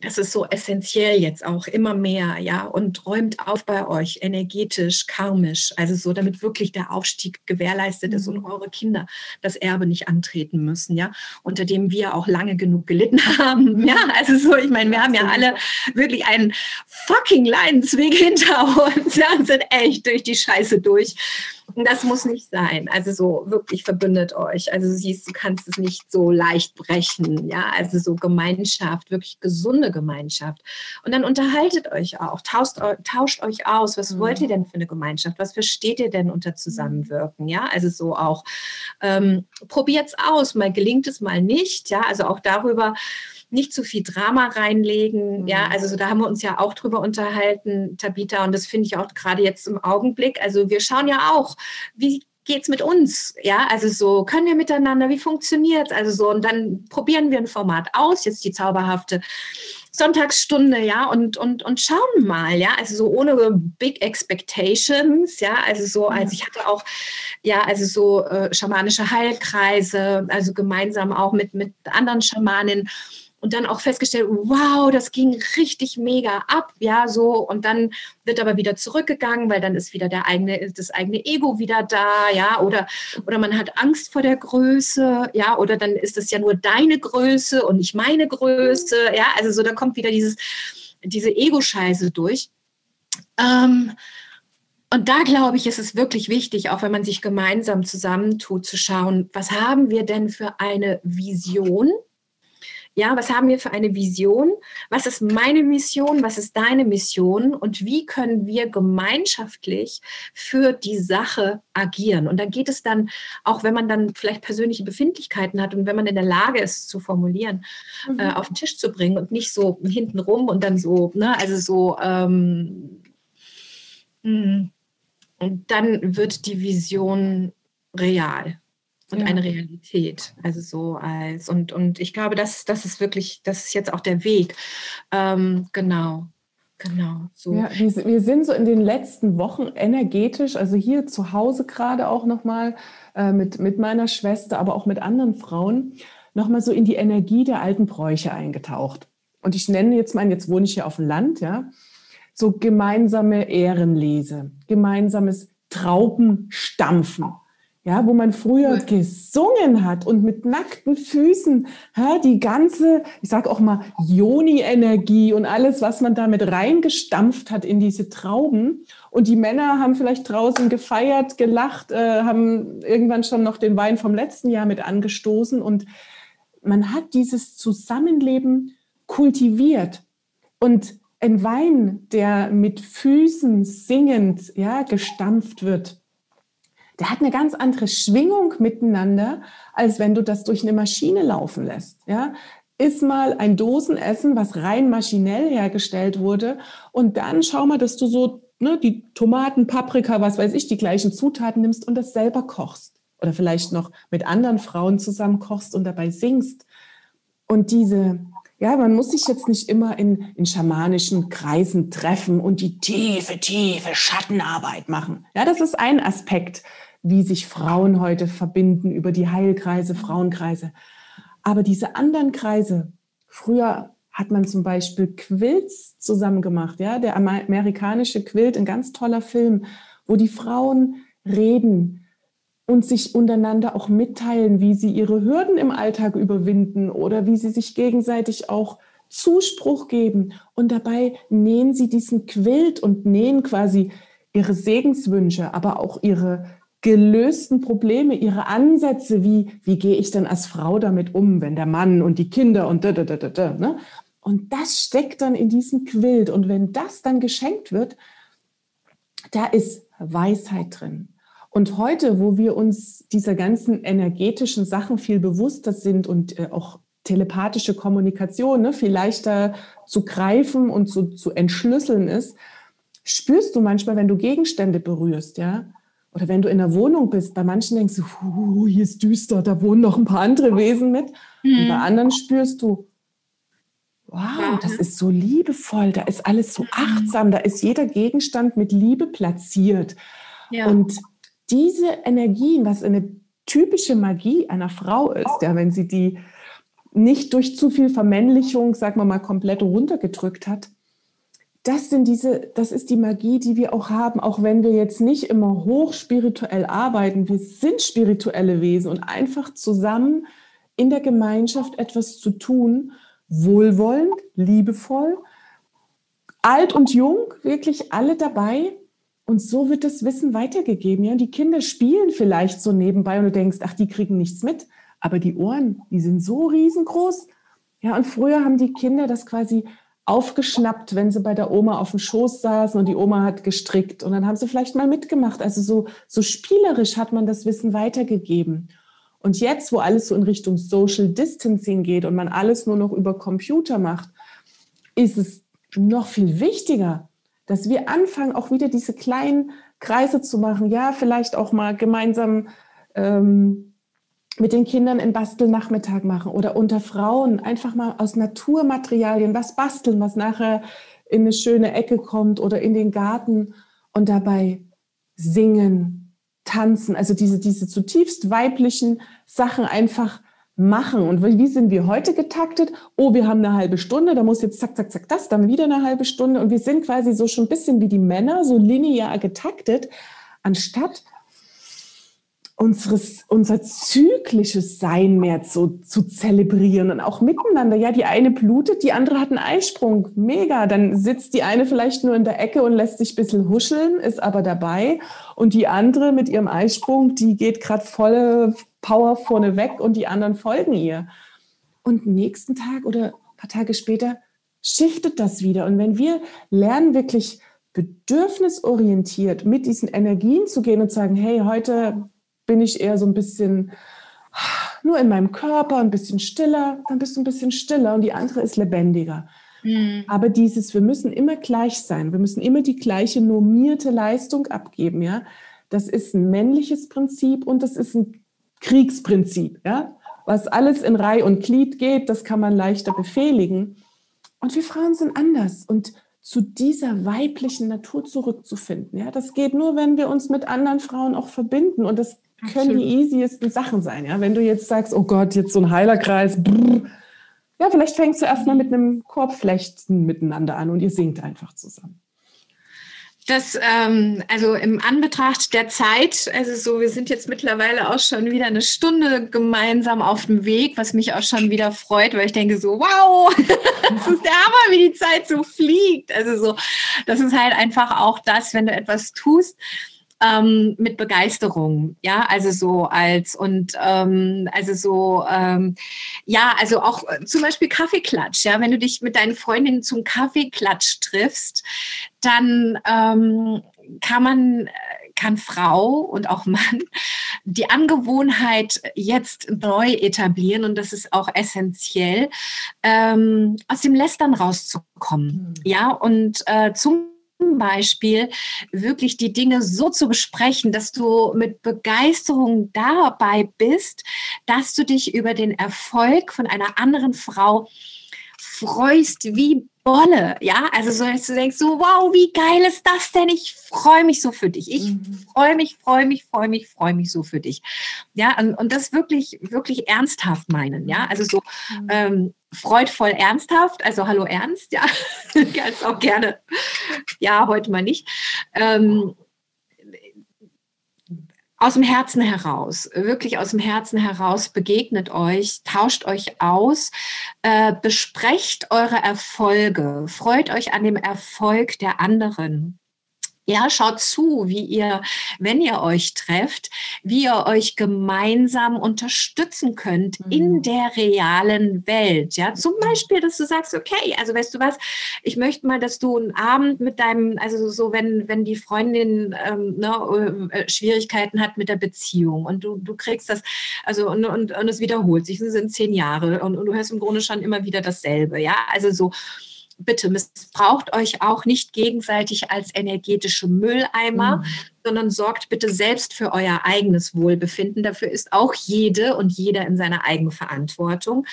das ist so essentiell jetzt auch immer mehr, ja, und räumt auf bei euch energetisch, karmisch, also so, damit wirklich der Aufstieg gewährleistet ist und mhm. eure Kinder das Erbe nicht antreten müssen, ja, unter dem wir auch lange genug gelitten haben, ja, also so, ich meine, wir haben ja alle wirklich einen fucking Leidensweg hinter uns, ja, und sind echt durch die Scheiße durch das muss nicht sein. Also so wirklich verbündet euch. Also siehst, du kannst es nicht so leicht brechen. Ja, also so Gemeinschaft, wirklich gesunde Gemeinschaft. Und dann unterhaltet euch auch, tauscht, tauscht euch aus. Was mhm. wollt ihr denn für eine Gemeinschaft? Was versteht ihr denn unter Zusammenwirken? Ja, also so auch ähm, probiert's aus. Mal gelingt es, mal nicht. Ja, also auch darüber nicht zu viel Drama reinlegen. Mhm. Ja, also so, da haben wir uns ja auch drüber unterhalten, Tabita, und das finde ich auch gerade jetzt im Augenblick. Also wir schauen ja auch, wie geht es mit uns? Ja, also so, können wir miteinander, wie funktioniert es? Also so, und dann probieren wir ein Format aus, jetzt die zauberhafte Sonntagsstunde, ja, und, und, und schauen mal, ja, also so ohne Big Expectations, ja, also so, als ich hatte auch, ja, also so äh, schamanische Heilkreise, also gemeinsam auch mit, mit anderen Schamanen und dann auch festgestellt, wow, das ging richtig mega ab, ja, so und dann wird aber wieder zurückgegangen, weil dann ist wieder der eigene das eigene Ego wieder da, ja, oder oder man hat Angst vor der Größe, ja, oder dann ist es ja nur deine Größe und nicht meine Größe, ja, also so da kommt wieder dieses diese Ego-Scheiße durch. Ähm, und da glaube ich, ist es wirklich wichtig, auch wenn man sich gemeinsam zusammentut, zu schauen, was haben wir denn für eine Vision? Ja, was haben wir für eine Vision? Was ist meine Mission? Was ist deine Mission? Und wie können wir gemeinschaftlich für die Sache agieren? Und da geht es dann, auch wenn man dann vielleicht persönliche Befindlichkeiten hat und wenn man in der Lage ist, zu formulieren, mhm. äh, auf den Tisch zu bringen und nicht so hintenrum und dann so, ne, also so, ähm, hm, und dann wird die Vision real und ja. eine Realität. Also so als, und, und ich glaube, das, das ist wirklich, das ist jetzt auch der Weg. Ähm, genau. Genau. So. Ja, wir, wir, sind so in den letzten Wochen energetisch, also hier zu Hause gerade auch nochmal äh, mit, mit meiner Schwester, aber auch mit anderen Frauen, nochmal so in die Energie der alten Bräuche eingetaucht. Und ich nenne jetzt mal, jetzt wohne ich hier auf dem Land, ja, so gemeinsame Ehrenlese, gemeinsames Traubenstampfen ja, wo man früher cool. gesungen hat und mit nackten Füßen ja, die ganze, ich sage auch mal, Joni-Energie und alles, was man damit reingestampft hat in diese Trauben. Und die Männer haben vielleicht draußen gefeiert, gelacht, äh, haben irgendwann schon noch den Wein vom letzten Jahr mit angestoßen. Und man hat dieses Zusammenleben kultiviert. Und ein Wein, der mit Füßen singend ja, gestampft wird, der hat eine ganz andere Schwingung miteinander, als wenn du das durch eine Maschine laufen lässt. Ja? Iss mal ein Dosenessen, was rein maschinell hergestellt wurde und dann schau mal, dass du so ne, die Tomaten, Paprika, was weiß ich, die gleichen Zutaten nimmst und das selber kochst. Oder vielleicht noch mit anderen Frauen zusammen kochst und dabei singst. Und diese, ja, man muss sich jetzt nicht immer in, in schamanischen Kreisen treffen und die tiefe, tiefe Schattenarbeit machen. Ja, das ist ein Aspekt wie sich Frauen heute verbinden über die Heilkreise, Frauenkreise. Aber diese anderen Kreise, früher hat man zum Beispiel Quilts zusammen gemacht, ja, der amerikanische Quilt, ein ganz toller Film, wo die Frauen reden und sich untereinander auch mitteilen, wie sie ihre Hürden im Alltag überwinden oder wie sie sich gegenseitig auch Zuspruch geben. Und dabei nähen sie diesen Quilt und nähen quasi ihre Segenswünsche, aber auch ihre gelösten Probleme, ihre Ansätze, wie, wie gehe ich denn als Frau damit um, wenn der Mann und die Kinder und da, da, da, da, da, ne? Und das steckt dann in diesem Quilt. Und wenn das dann geschenkt wird, da ist Weisheit drin. Und heute, wo wir uns dieser ganzen energetischen Sachen viel bewusster sind und äh, auch telepathische Kommunikation ne, viel leichter zu greifen und zu, zu entschlüsseln ist, spürst du manchmal, wenn du Gegenstände berührst, ja, oder wenn du in der Wohnung bist, bei manchen denkst du, hier ist düster, da wohnen noch ein paar andere Wesen mit. Mhm. Und bei anderen spürst du, wow, das ist so liebevoll, da ist alles so achtsam, da ist jeder Gegenstand mit Liebe platziert. Ja. Und diese Energien, was eine typische Magie einer Frau ist, ja, wenn sie die nicht durch zu viel Vermännlichung, sagen wir mal, komplett runtergedrückt hat, das sind diese, das ist die Magie, die wir auch haben, auch wenn wir jetzt nicht immer hochspirituell arbeiten. Wir sind spirituelle Wesen und einfach zusammen in der Gemeinschaft etwas zu tun, wohlwollend, liebevoll, alt und jung, wirklich alle dabei. Und so wird das Wissen weitergegeben. Ja, die Kinder spielen vielleicht so nebenbei und du denkst, ach, die kriegen nichts mit. Aber die Ohren, die sind so riesengroß. Ja, und früher haben die Kinder das quasi aufgeschnappt, wenn sie bei der Oma auf dem Schoß saßen und die Oma hat gestrickt und dann haben sie vielleicht mal mitgemacht. Also so, so spielerisch hat man das Wissen weitergegeben. Und jetzt, wo alles so in Richtung Social Distancing geht und man alles nur noch über Computer macht, ist es noch viel wichtiger, dass wir anfangen, auch wieder diese kleinen Kreise zu machen. Ja, vielleicht auch mal gemeinsam ähm, mit den Kindern einen Bastelnachmittag machen oder unter Frauen einfach mal aus Naturmaterialien was basteln, was nachher in eine schöne Ecke kommt oder in den Garten und dabei singen, tanzen, also diese, diese zutiefst weiblichen Sachen einfach machen. Und wie sind wir heute getaktet? Oh, wir haben eine halbe Stunde, da muss jetzt zack, zack, zack, das, dann wieder eine halbe Stunde. Und wir sind quasi so schon ein bisschen wie die Männer, so linear getaktet, anstatt unseres, unser zyklisches Sein mehr zu, zu zelebrieren und auch miteinander. Ja, die eine blutet, die andere hat einen Eisprung. Mega. Dann sitzt die eine vielleicht nur in der Ecke und lässt sich ein bisschen huscheln, ist aber dabei. Und die andere mit ihrem Eisprung, die geht gerade volle Power vorne weg und die anderen folgen ihr. Und nächsten Tag oder paar Tage später shiftet das wieder. Und wenn wir lernen, wirklich bedürfnisorientiert mit diesen Energien zu gehen und sagen, hey, heute bin ich eher so ein bisschen nur in meinem Körper, ein bisschen stiller, dann bist du ein bisschen stiller und die andere ist lebendiger. Mhm. Aber dieses, wir müssen immer gleich sein, wir müssen immer die gleiche normierte Leistung abgeben, ja. Das ist ein männliches Prinzip und das ist ein Kriegsprinzip, ja. Was alles in Reih und Glied geht, das kann man leichter befehligen. Und wir Frauen sind anders und zu dieser weiblichen Natur zurückzufinden. Ja, das geht nur, wenn wir uns mit anderen Frauen auch verbinden. Und das können Absolut. die easiesten Sachen sein. Ja? Wenn du jetzt sagst, oh Gott, jetzt so ein Heilerkreis, brr, ja, vielleicht fängst du erstmal mit einem Korbflechten miteinander an und ihr singt einfach zusammen. Das, ähm, also im Anbetracht der Zeit, also so, wir sind jetzt mittlerweile auch schon wieder eine Stunde gemeinsam auf dem Weg, was mich auch schon wieder freut, weil ich denke so, wow, das ist der Hammer, wie die Zeit so fliegt. Also so, das ist halt einfach auch das, wenn du etwas tust, ähm, mit Begeisterung, ja, also so als und ähm, also so, ähm, ja, also auch äh, zum Beispiel Kaffeeklatsch, ja, wenn du dich mit deinen Freundinnen zum Kaffeeklatsch triffst, dann ähm, kann man äh, kann Frau und auch Mann die Angewohnheit jetzt neu etablieren und das ist auch essentiell, ähm, aus dem Lästern rauszukommen. Mhm. Ja, und äh, zum Beispiel wirklich die Dinge so zu besprechen, dass du mit Begeisterung dabei bist, dass du dich über den Erfolg von einer anderen Frau freust wie Bolle, ja, also so, dass du denkst, so, wow, wie geil ist das denn? Ich freue mich so für dich. Ich mhm. freue mich, freue mich, freue mich, freue mich so für dich. Ja, und, und, das wirklich, wirklich ernsthaft meinen, ja, also so mhm. ähm, freudvoll ernsthaft, also hallo Ernst, ja, ganz auch gerne, ja, heute mal nicht. Ähm, aus dem Herzen heraus, wirklich aus dem Herzen heraus, begegnet euch, tauscht euch aus, äh, besprecht eure Erfolge, freut euch an dem Erfolg der anderen. Ja, schaut zu, wie ihr, wenn ihr euch trefft, wie ihr euch gemeinsam unterstützen könnt mhm. in der realen Welt. Ja, zum Beispiel, dass du sagst, okay, also weißt du was, ich möchte mal, dass du einen Abend mit deinem, also so, wenn, wenn die Freundin ähm, ne, äh, Schwierigkeiten hat mit der Beziehung und du, du kriegst das, also und, und, und es wiederholt sich, es sind zehn Jahre und, und du hörst im Grunde schon immer wieder dasselbe. Ja, also so bitte missbraucht euch auch nicht gegenseitig als energetische Mülleimer, mhm sondern sorgt bitte selbst für euer eigenes Wohlbefinden. Dafür ist auch jede und jeder in seiner eigenen Verantwortung.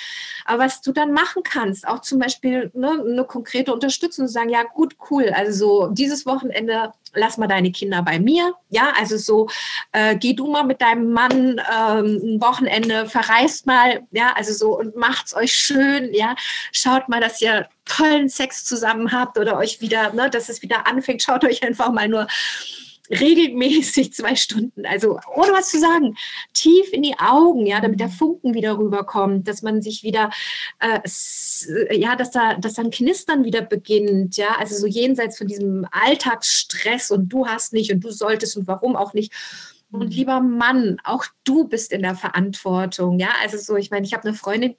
Aber was du dann machen kannst, auch zum Beispiel ne, eine konkrete Unterstützung, sagen, ja gut, cool, also so dieses Wochenende lass mal deine Kinder bei mir. Ja, also so, äh, geh du mal mit deinem Mann ähm, ein Wochenende, verreist mal, ja, also so und macht's euch schön, ja. Schaut mal, dass ihr tollen Sex zusammen habt oder euch wieder, ne, dass es wieder anfängt. Schaut euch einfach mal nur regelmäßig zwei Stunden, also ohne was zu sagen, tief in die Augen, ja, damit der Funken wieder rüberkommt, dass man sich wieder, äh, ja, dass da, dass dann Knistern wieder beginnt, ja, also so jenseits von diesem Alltagsstress und du hast nicht und du solltest und warum auch nicht. Und mhm. lieber Mann, auch du bist in der Verantwortung, ja, also so, ich meine, ich habe eine Freundin,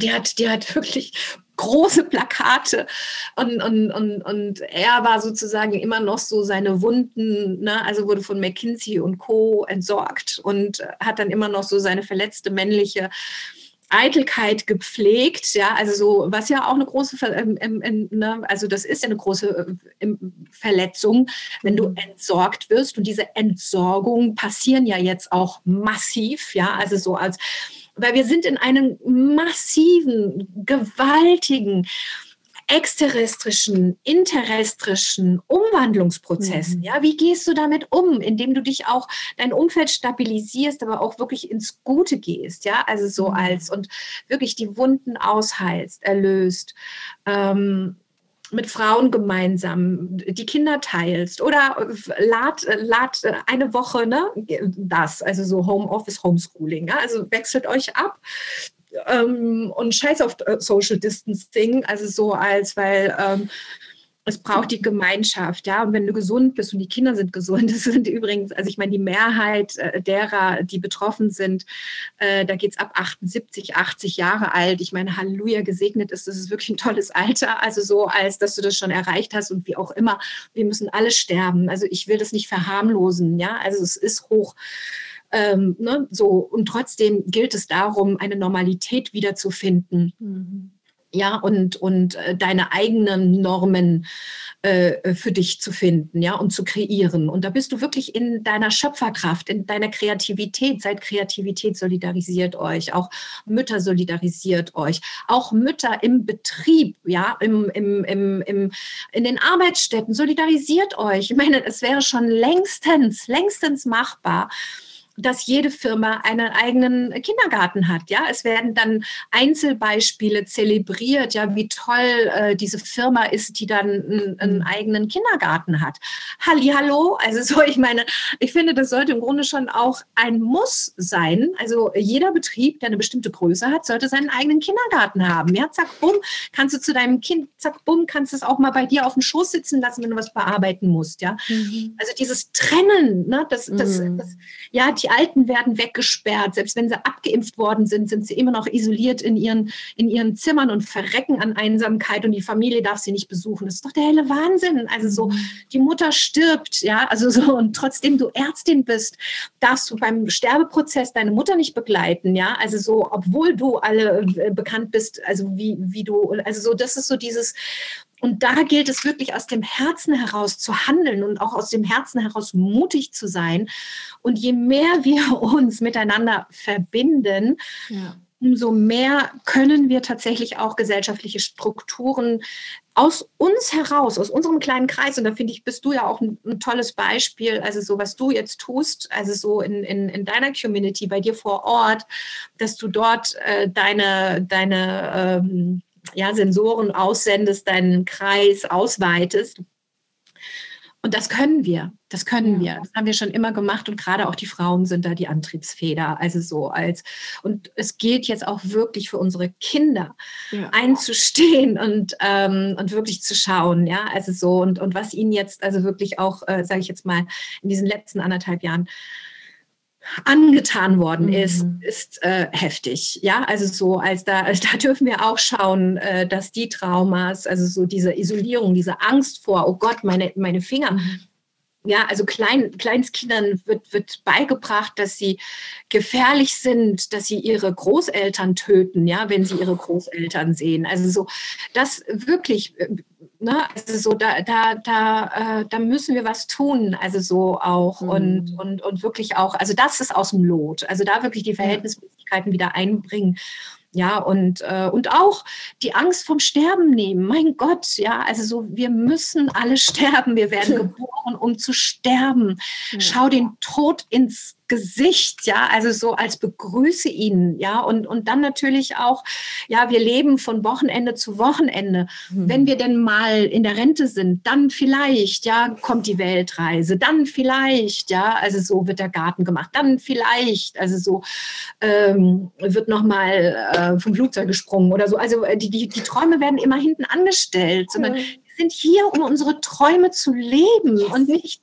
die hat, die hat wirklich große Plakate. Und, und, und, und er war sozusagen immer noch so seine Wunden, ne? also wurde von McKinsey und Co. entsorgt und hat dann immer noch so seine verletzte männliche Eitelkeit gepflegt, ja, also so, was ja auch eine große, ähm, ähm, ne, also das ist ja eine große äh, Verletzung, wenn du entsorgt wirst. Und diese Entsorgung passieren ja jetzt auch massiv, ja, also so als weil wir sind in einem massiven, gewaltigen, exterrestrischen, interrestrischen Umwandlungsprozessen. Mhm. Ja, wie gehst du damit um, indem du dich auch dein Umfeld stabilisierst, aber auch wirklich ins Gute gehst, ja, also so mhm. als und wirklich die Wunden ausheilst, erlöst. Ähm, mit Frauen gemeinsam die Kinder teilst oder lad, lad eine Woche ne, das, also so Homeoffice, Homeschooling. Ja? Also wechselt euch ab ähm, und scheiß auf Social Distancing, also so als, weil ähm, es braucht die Gemeinschaft, ja. Und wenn du gesund bist und die Kinder sind gesund, das sind übrigens, also ich meine, die Mehrheit äh, derer, die betroffen sind, äh, da geht es ab 78, 80 Jahre alt. Ich meine, Halleluja, gesegnet ist, das ist wirklich ein tolles Alter. Also so, als dass du das schon erreicht hast und wie auch immer, wir müssen alle sterben. Also ich will das nicht verharmlosen, ja. Also es ist hoch. Ähm, ne, so und trotzdem gilt es darum, eine Normalität wiederzufinden. Mhm ja, und, und äh, deine eigenen Normen äh, für dich zu finden, ja, und zu kreieren. Und da bist du wirklich in deiner Schöpferkraft, in deiner Kreativität. Seid Kreativität solidarisiert euch, auch Mütter solidarisiert euch, auch Mütter im Betrieb, ja, im, im, im, im, in den Arbeitsstätten solidarisiert euch. Ich meine, es wäre schon längstens, längstens machbar, dass jede Firma einen eigenen Kindergarten hat. Ja, es werden dann Einzelbeispiele zelebriert, ja, wie toll äh, diese Firma ist, die dann einen, einen eigenen Kindergarten hat. Halli, hallo. Also so, ich meine, ich finde, das sollte im Grunde schon auch ein Muss sein. Also jeder Betrieb, der eine bestimmte Größe hat, sollte seinen eigenen Kindergarten haben. Ja, zack, bumm, kannst du zu deinem Kind, zack, bumm, kannst du es auch mal bei dir auf dem Schoß sitzen lassen, wenn du was bearbeiten musst. Ja, mhm. also dieses Trennen, ne, das, das, mhm. das ja, die die Alten werden weggesperrt. Selbst wenn sie abgeimpft worden sind, sind sie immer noch isoliert in ihren, in ihren Zimmern und verrecken an Einsamkeit und die Familie darf sie nicht besuchen. Das ist doch der helle Wahnsinn. Also so, die Mutter stirbt, ja, also so, und trotzdem du Ärztin bist, darfst du beim Sterbeprozess deine Mutter nicht begleiten, ja, also so, obwohl du alle äh, bekannt bist, also wie, wie du, also so, das ist so dieses, und da gilt es wirklich aus dem Herzen heraus zu handeln und auch aus dem Herzen heraus mutig zu sein. Und je mehr wir uns miteinander verbinden, ja. umso mehr können wir tatsächlich auch gesellschaftliche Strukturen aus uns heraus, aus unserem kleinen Kreis, und da finde ich, bist du ja auch ein, ein, tolles Beispiel, also so, was du jetzt tust, also so in, in, in deiner Community, bei dir vor Ort, dass du dort äh, deine, deine ähm, ja, Sensoren aussendest, deinen Kreis ausweitest. Und das können wir, das können ja. wir. Das haben wir schon immer gemacht und gerade auch die Frauen sind da die Antriebsfeder. Also so als, und es gilt jetzt auch wirklich für unsere Kinder ja. einzustehen und, ähm, und wirklich zu schauen, ja, also so und, und was ihnen jetzt also wirklich auch, äh, sage ich jetzt mal, in diesen letzten anderthalb Jahren angetan worden ist, mhm. ist äh, heftig. Ja, also so, als da, als da dürfen wir auch schauen, äh, dass die Traumas, also so diese Isolierung, diese Angst vor, oh Gott, meine, meine Finger, mhm ja, also Klein, Kleinstkindern wird, wird beigebracht, dass sie gefährlich sind, dass sie ihre Großeltern töten, ja, wenn sie ihre Großeltern sehen. Also so, das wirklich, ne, also so, da, da, da, äh, da müssen wir was tun, also so auch mhm. und, und, und wirklich auch, also das ist aus dem Lot, also da wirklich die Verhältnismäßigkeiten wieder einbringen. Ja, und, äh, und auch die Angst vom Sterben nehmen. Mein Gott, ja, also so, wir müssen alle sterben. Wir werden geboren, um zu sterben. Schau den Tod ins Gesicht, ja, also so als begrüße ihn, ja, und, und dann natürlich auch, ja, wir leben von Wochenende zu Wochenende. Mhm. Wenn wir denn mal in der Rente sind, dann vielleicht, ja, kommt die Weltreise, dann vielleicht, ja, also so wird der Garten gemacht, dann vielleicht, also so ähm, wird nochmal äh, vom Flugzeug gesprungen oder so. Also äh, die, die, die Träume werden immer hinten angestellt, sondern mhm sind hier, um unsere Träume zu leben und nicht,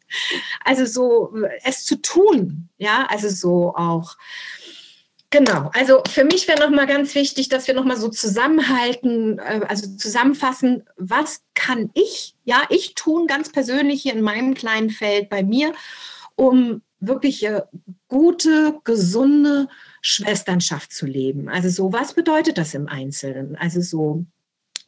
also so, es zu tun. Ja, also so auch. Genau, also für mich wäre nochmal ganz wichtig, dass wir nochmal so zusammenhalten, äh, also zusammenfassen, was kann ich, ja, ich tun ganz persönlich hier in meinem kleinen Feld bei mir, um wirklich gute, gesunde Schwesternschaft zu leben. Also so, was bedeutet das im Einzelnen? Also so,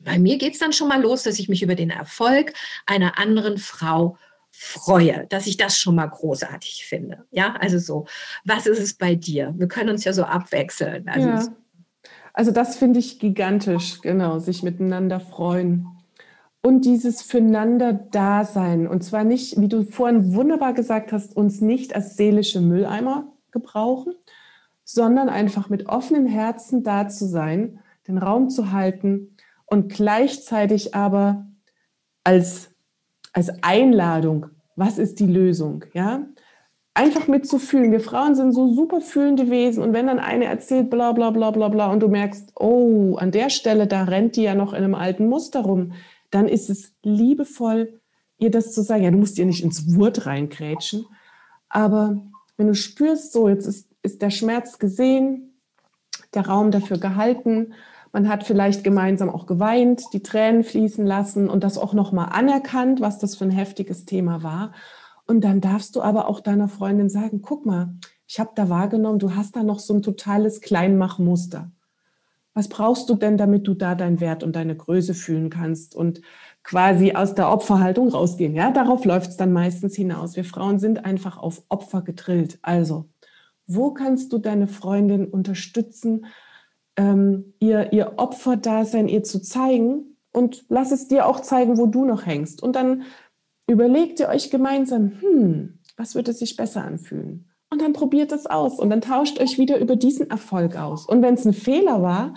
bei mir geht es dann schon mal los, dass ich mich über den Erfolg einer anderen Frau freue, dass ich das schon mal großartig finde. Ja, also so, was ist es bei dir? Wir können uns ja so abwechseln. Also, ja. also das finde ich gigantisch, genau, sich miteinander freuen. Und dieses Füreinander-Dasein. Und zwar nicht, wie du vorhin wunderbar gesagt hast, uns nicht als seelische Mülleimer gebrauchen, sondern einfach mit offenen Herzen da zu sein, den Raum zu halten und gleichzeitig aber als als Einladung, was ist die Lösung, ja? Einfach mitzufühlen. Wir Frauen sind so super fühlende Wesen und wenn dann eine erzählt bla bla bla bla bla und du merkst, oh, an der Stelle, da rennt die ja noch in einem alten Muster rum, dann ist es liebevoll, ihr das zu sagen. Ja, du musst ihr nicht ins Wurt reinkrätschen, aber wenn du spürst, so, jetzt ist, ist der Schmerz gesehen, der Raum dafür gehalten man hat vielleicht gemeinsam auch geweint, die Tränen fließen lassen und das auch nochmal anerkannt, was das für ein heftiges Thema war. Und dann darfst du aber auch deiner Freundin sagen, guck mal, ich habe da wahrgenommen, du hast da noch so ein totales Kleinmachmuster. Was brauchst du denn, damit du da deinen Wert und deine Größe fühlen kannst und quasi aus der Opferhaltung rausgehen? Ja, darauf läuft es dann meistens hinaus. Wir Frauen sind einfach auf Opfer gedrillt. Also, wo kannst du deine Freundin unterstützen, ähm, ihr, ihr Opferdasein ihr zu zeigen und lass es dir auch zeigen, wo du noch hängst. Und dann überlegt ihr euch gemeinsam, hm, was würde sich besser anfühlen? Und dann probiert es aus und dann tauscht euch wieder über diesen Erfolg aus. Und wenn es ein Fehler war,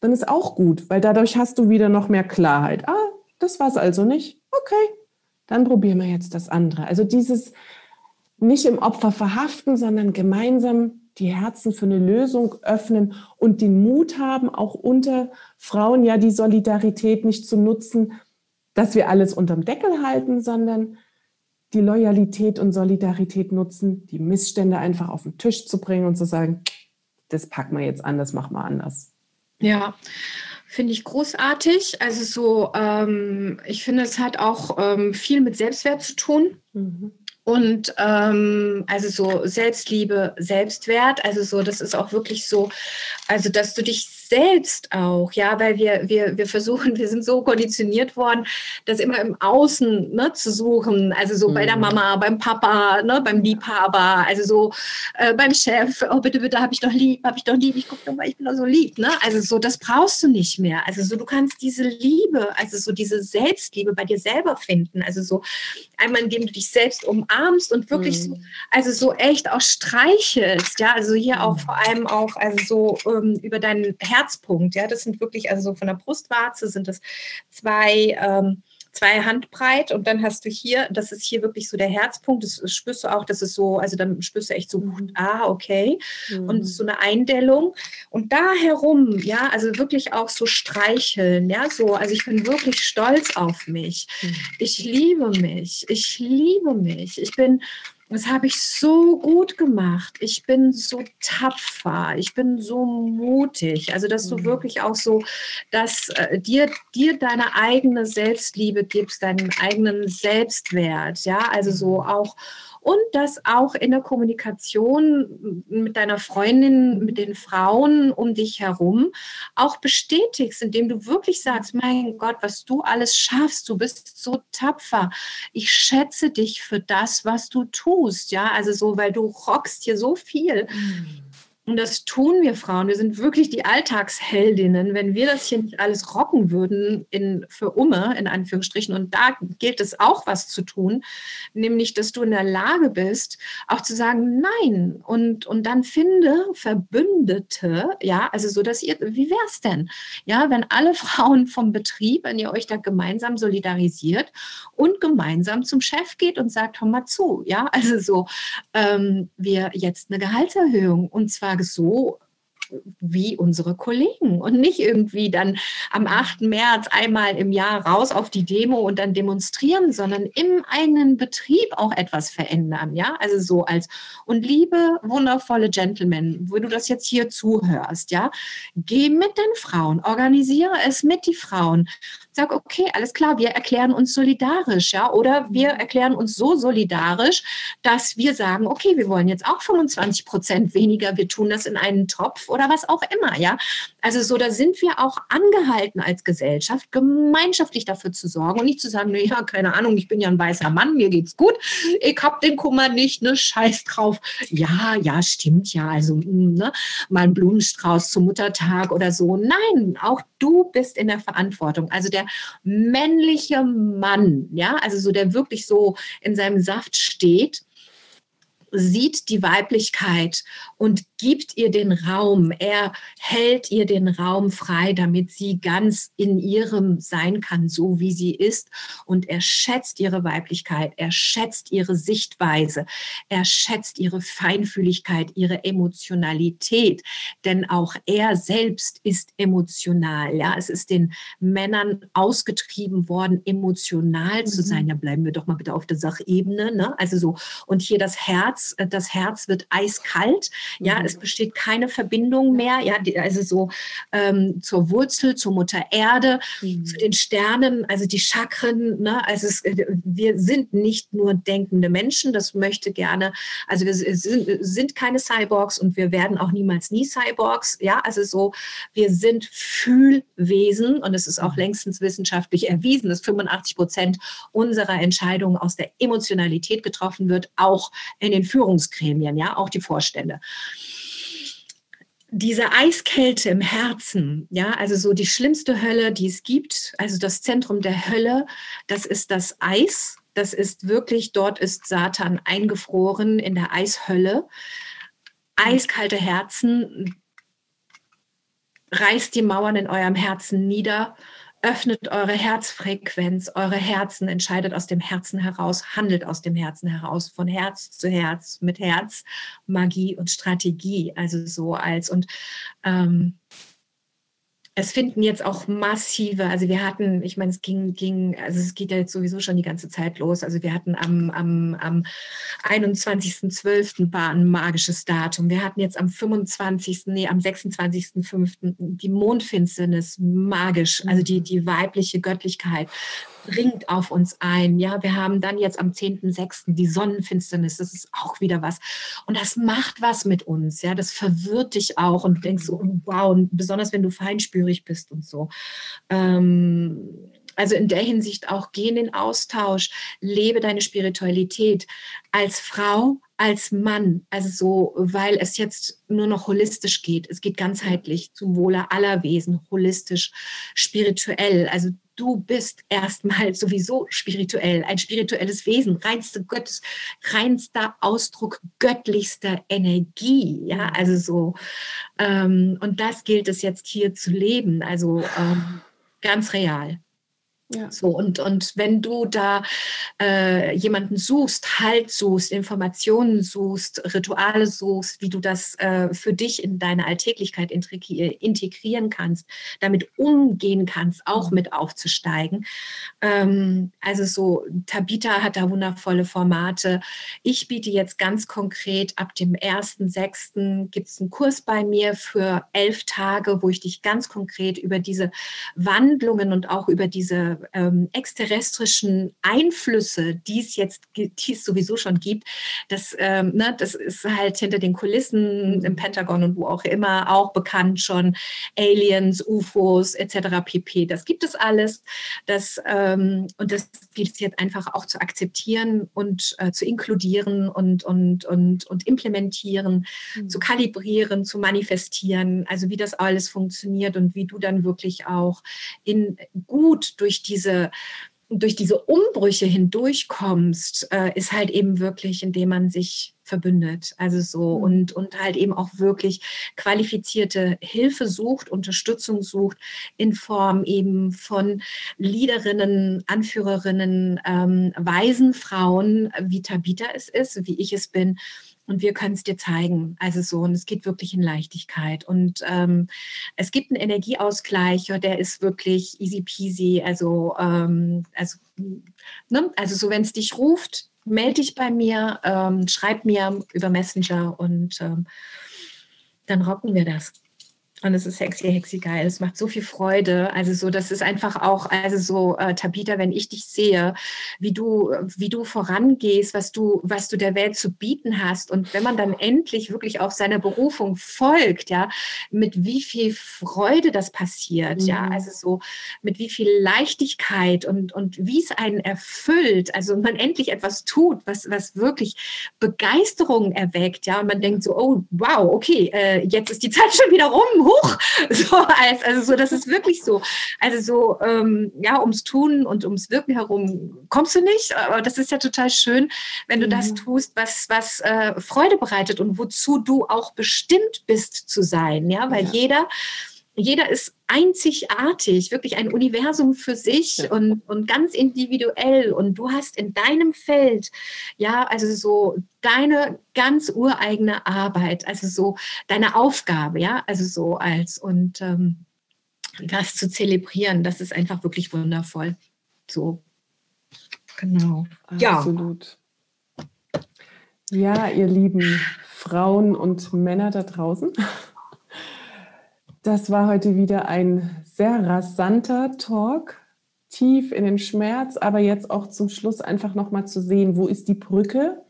dann ist auch gut, weil dadurch hast du wieder noch mehr Klarheit. Ah, das war es also nicht. Okay, dann probieren wir jetzt das andere. Also dieses nicht im Opfer verhaften, sondern gemeinsam die Herzen für eine Lösung öffnen und den Mut haben, auch unter Frauen ja die Solidarität nicht zu nutzen, dass wir alles unterm Deckel halten, sondern die Loyalität und Solidarität nutzen, die Missstände einfach auf den Tisch zu bringen und zu sagen, das packen wir jetzt an, das machen wir anders. Ja, finde ich großartig. Also so, ähm, ich finde, es hat auch ähm, viel mit Selbstwert zu tun. Mhm. Und ähm, also so Selbstliebe, Selbstwert, also so, das ist auch wirklich so, also dass du dich selbst auch, ja, weil wir, wir, wir versuchen, wir sind so konditioniert worden, das immer im Außen ne, zu suchen, also so mhm. bei der mhm. Mama, beim Papa, ne, beim Liebhaber, also so äh, beim Chef, oh bitte, bitte, habe ich doch lieb, habe ich doch lieb, ich gucke doch mal, ich bin doch so lieb, ne, also so, das brauchst du nicht mehr, also so, du kannst diese Liebe, also so diese Selbstliebe bei dir selber finden, also so einmal, indem du dich selbst umarmst und wirklich mhm. so, also so echt auch streichelst, ja, also hier auch mhm. vor allem auch, also so ähm, über deinen Herz Herzpunkt. Ja, das sind wirklich, also so von der Brustwarze sind das zwei, ähm, zwei Handbreit und dann hast du hier, das ist hier wirklich so der Herzpunkt. Das spürst du auch, das ist so, also dann spürst du echt so, mhm. ah, okay. Mhm. Und so eine Eindellung. Und da herum, ja, also wirklich auch so streicheln, ja, so, also ich bin wirklich stolz auf mich. Mhm. Ich liebe mich. Ich liebe mich. Ich bin das habe ich so gut gemacht. Ich bin so tapfer. Ich bin so mutig. Also, dass du mhm. wirklich auch so, dass äh, dir, dir deine eigene Selbstliebe gibst, deinen eigenen Selbstwert. Ja, also so mhm. auch und das auch in der Kommunikation mit deiner Freundin, mit den Frauen um dich herum auch bestätigst, indem du wirklich sagst, mein Gott, was du alles schaffst, du bist so tapfer. Ich schätze dich für das, was du tust, ja, also so, weil du rockst hier so viel. Mhm. Und das tun wir Frauen. Wir sind wirklich die Alltagsheldinnen. Wenn wir das hier nicht alles rocken würden in, für Umme, in Anführungsstrichen, und da gilt es auch was zu tun, nämlich, dass du in der Lage bist, auch zu sagen, nein. Und, und dann finde Verbündete, ja, also so, dass ihr, wie wäre es denn? Ja, wenn alle Frauen vom Betrieb, wenn ihr euch da gemeinsam solidarisiert und gemeinsam zum Chef geht und sagt, hör mal zu, ja, also so, ähm, wir jetzt eine Gehaltserhöhung und zwar Tage so wie unsere Kollegen und nicht irgendwie dann am 8. März einmal im Jahr raus auf die Demo und dann demonstrieren, sondern im eigenen Betrieb auch etwas verändern, ja, also so als und liebe wundervolle Gentlemen, wo du das jetzt hier zuhörst, ja, geh mit den Frauen, organisiere es mit die Frauen, sag, okay, alles klar, wir erklären uns solidarisch, ja, oder wir erklären uns so solidarisch, dass wir sagen, okay, wir wollen jetzt auch 25 Prozent weniger, wir tun das in einen Topf oder was auch immer, ja. Also so, da sind wir auch angehalten als Gesellschaft, gemeinschaftlich dafür zu sorgen und nicht zu sagen, ja, keine Ahnung, ich bin ja ein weißer Mann, mir geht's gut, ich hab den Kummer nicht, ne, scheiß drauf. Ja, ja, stimmt ja, also, hm, ne, mal ein Blumenstrauß zum Muttertag oder so. Nein, auch du bist in der Verantwortung. Also der männliche Mann, ja, also so der wirklich so in seinem Saft steht, sieht die Weiblichkeit und gibt ihr den Raum. Er hält ihr den Raum frei, damit sie ganz in ihrem sein kann, so wie sie ist. Und er schätzt ihre Weiblichkeit, er schätzt ihre Sichtweise, er schätzt ihre Feinfühligkeit, ihre Emotionalität. Denn auch er selbst ist emotional. Ja, es ist den Männern ausgetrieben worden, emotional mhm. zu sein. Da bleiben wir doch mal bitte auf der Sachebene. Ne? Also so. Und hier das Herz, das Herz wird eiskalt. Ja, mhm es besteht keine Verbindung mehr, ja, also so ähm, zur Wurzel, zur Mutter Erde, mhm. zu den Sternen, also die Chakren, ne, also es, äh, wir sind nicht nur denkende Menschen, das möchte gerne, also wir sind, sind keine Cyborgs und wir werden auch niemals nie Cyborgs, ja, also so, wir sind Fühlwesen und es ist auch mhm. längstens wissenschaftlich erwiesen, dass 85 Prozent unserer Entscheidungen aus der Emotionalität getroffen wird, auch in den Führungsgremien, ja, auch die Vorstände diese Eiskälte im Herzen, ja, also so die schlimmste Hölle, die es gibt, also das Zentrum der Hölle, das ist das Eis. Das ist wirklich, dort ist Satan eingefroren in der Eishölle. Eiskalte Herzen, reißt die Mauern in eurem Herzen nieder öffnet eure Herzfrequenz, eure Herzen, entscheidet aus dem Herzen heraus, handelt aus dem Herzen heraus, von Herz zu Herz, mit Herz, Magie und Strategie. Also so als und ähm, es finden jetzt auch massive, also wir hatten, ich meine, es ging, ging, also es geht ja jetzt sowieso schon die ganze Zeit los. Also wir hatten am, am, am 21.12. war ein magisches Datum. Wir hatten jetzt am 25., nee, am 26.05. die Mondfinsternis magisch, also die, die weibliche Göttlichkeit dringt auf uns ein. Ja, wir haben dann jetzt am 10.06. die Sonnenfinsternis. Das ist auch wieder was. Und das macht was mit uns. Ja, das verwirrt dich auch und du denkst so, wow, und besonders wenn du feinspürig bist und so. Ähm, also in der Hinsicht auch geh in den Austausch, lebe deine Spiritualität als Frau, als Mann, also so, weil es jetzt nur noch holistisch geht. Es geht ganzheitlich zum Wohle aller Wesen, holistisch, spirituell. Also du bist erstmal sowieso spirituell, ein spirituelles Wesen, reinste Gottes, reinster Ausdruck göttlichster Energie. Ja, also so. Ähm, und das gilt es jetzt hier zu leben, also ähm, ganz real. Ja. So, und, und wenn du da äh, jemanden suchst, Halt suchst, Informationen suchst, Rituale suchst, wie du das äh, für dich in deine Alltäglichkeit integrieren kannst, damit umgehen kannst, auch mhm. mit aufzusteigen. Ähm, also so, Tabita hat da wundervolle Formate. Ich biete jetzt ganz konkret ab dem 1.6. gibt es einen Kurs bei mir für elf Tage, wo ich dich ganz konkret über diese Wandlungen und auch über diese ähm, exterrestrischen Einflüsse, die es jetzt die es sowieso schon gibt, das, ähm, ne, das ist halt hinter den Kulissen im Pentagon und wo auch immer auch bekannt schon. Aliens, UFOs etc. pp. Das gibt es alles. Das, ähm, und das gilt es jetzt einfach auch zu akzeptieren und äh, zu inkludieren und, und, und, und implementieren, mhm. zu kalibrieren, zu manifestieren. Also wie das alles funktioniert und wie du dann wirklich auch in gut durch diese durch diese Umbrüche hindurchkommst, äh, ist halt eben wirklich, indem man sich verbündet. Also so mhm. und, und halt eben auch wirklich qualifizierte Hilfe sucht, Unterstützung sucht in Form eben von Leaderinnen, Anführerinnen, ähm, weisen Frauen, wie Tabita es ist, wie ich es bin und wir können es dir zeigen. Also so, und es geht wirklich in Leichtigkeit. Und ähm, es gibt einen Energieausgleich, der ist wirklich easy peasy. Also, ähm, also, ne? also so, wenn es dich ruft, melde dich bei mir, ähm, schreib mir über Messenger und ähm, dann rocken wir das. Und es ist hexi, hexi geil. Es macht so viel Freude. Also so, das ist einfach auch, also so, äh, Tabita, wenn ich dich sehe, wie du, wie du vorangehst, was du, was du der Welt zu bieten hast. Und wenn man dann endlich wirklich auch seiner Berufung folgt, ja, mit wie viel Freude das passiert, mhm. ja, also so, mit wie viel Leichtigkeit und, und wie es einen erfüllt. Also man endlich etwas tut, was, was wirklich Begeisterung erweckt, ja, und man denkt so, oh, wow, okay, äh, jetzt ist die Zeit schon wieder rum hoch. So als, also so, das ist wirklich so. Also so, ähm, ja, ums Tun und ums Wirken herum kommst du nicht, aber das ist ja total schön, wenn du mhm. das tust, was, was äh, Freude bereitet und wozu du auch bestimmt bist zu sein, ja, weil ja. jeder jeder ist einzigartig, wirklich ein Universum für sich ja. und, und ganz individuell. Und du hast in deinem Feld, ja, also so deine ganz ureigene Arbeit, also so deine Aufgabe, ja, also so als und ähm, das zu zelebrieren, das ist einfach wirklich wundervoll. So, genau. Absolut. Ja. ja, ihr lieben Frauen und Männer da draußen. Das war heute wieder ein sehr rasanter Talk, tief in den Schmerz, aber jetzt auch zum Schluss einfach nochmal zu sehen, wo ist die Brücke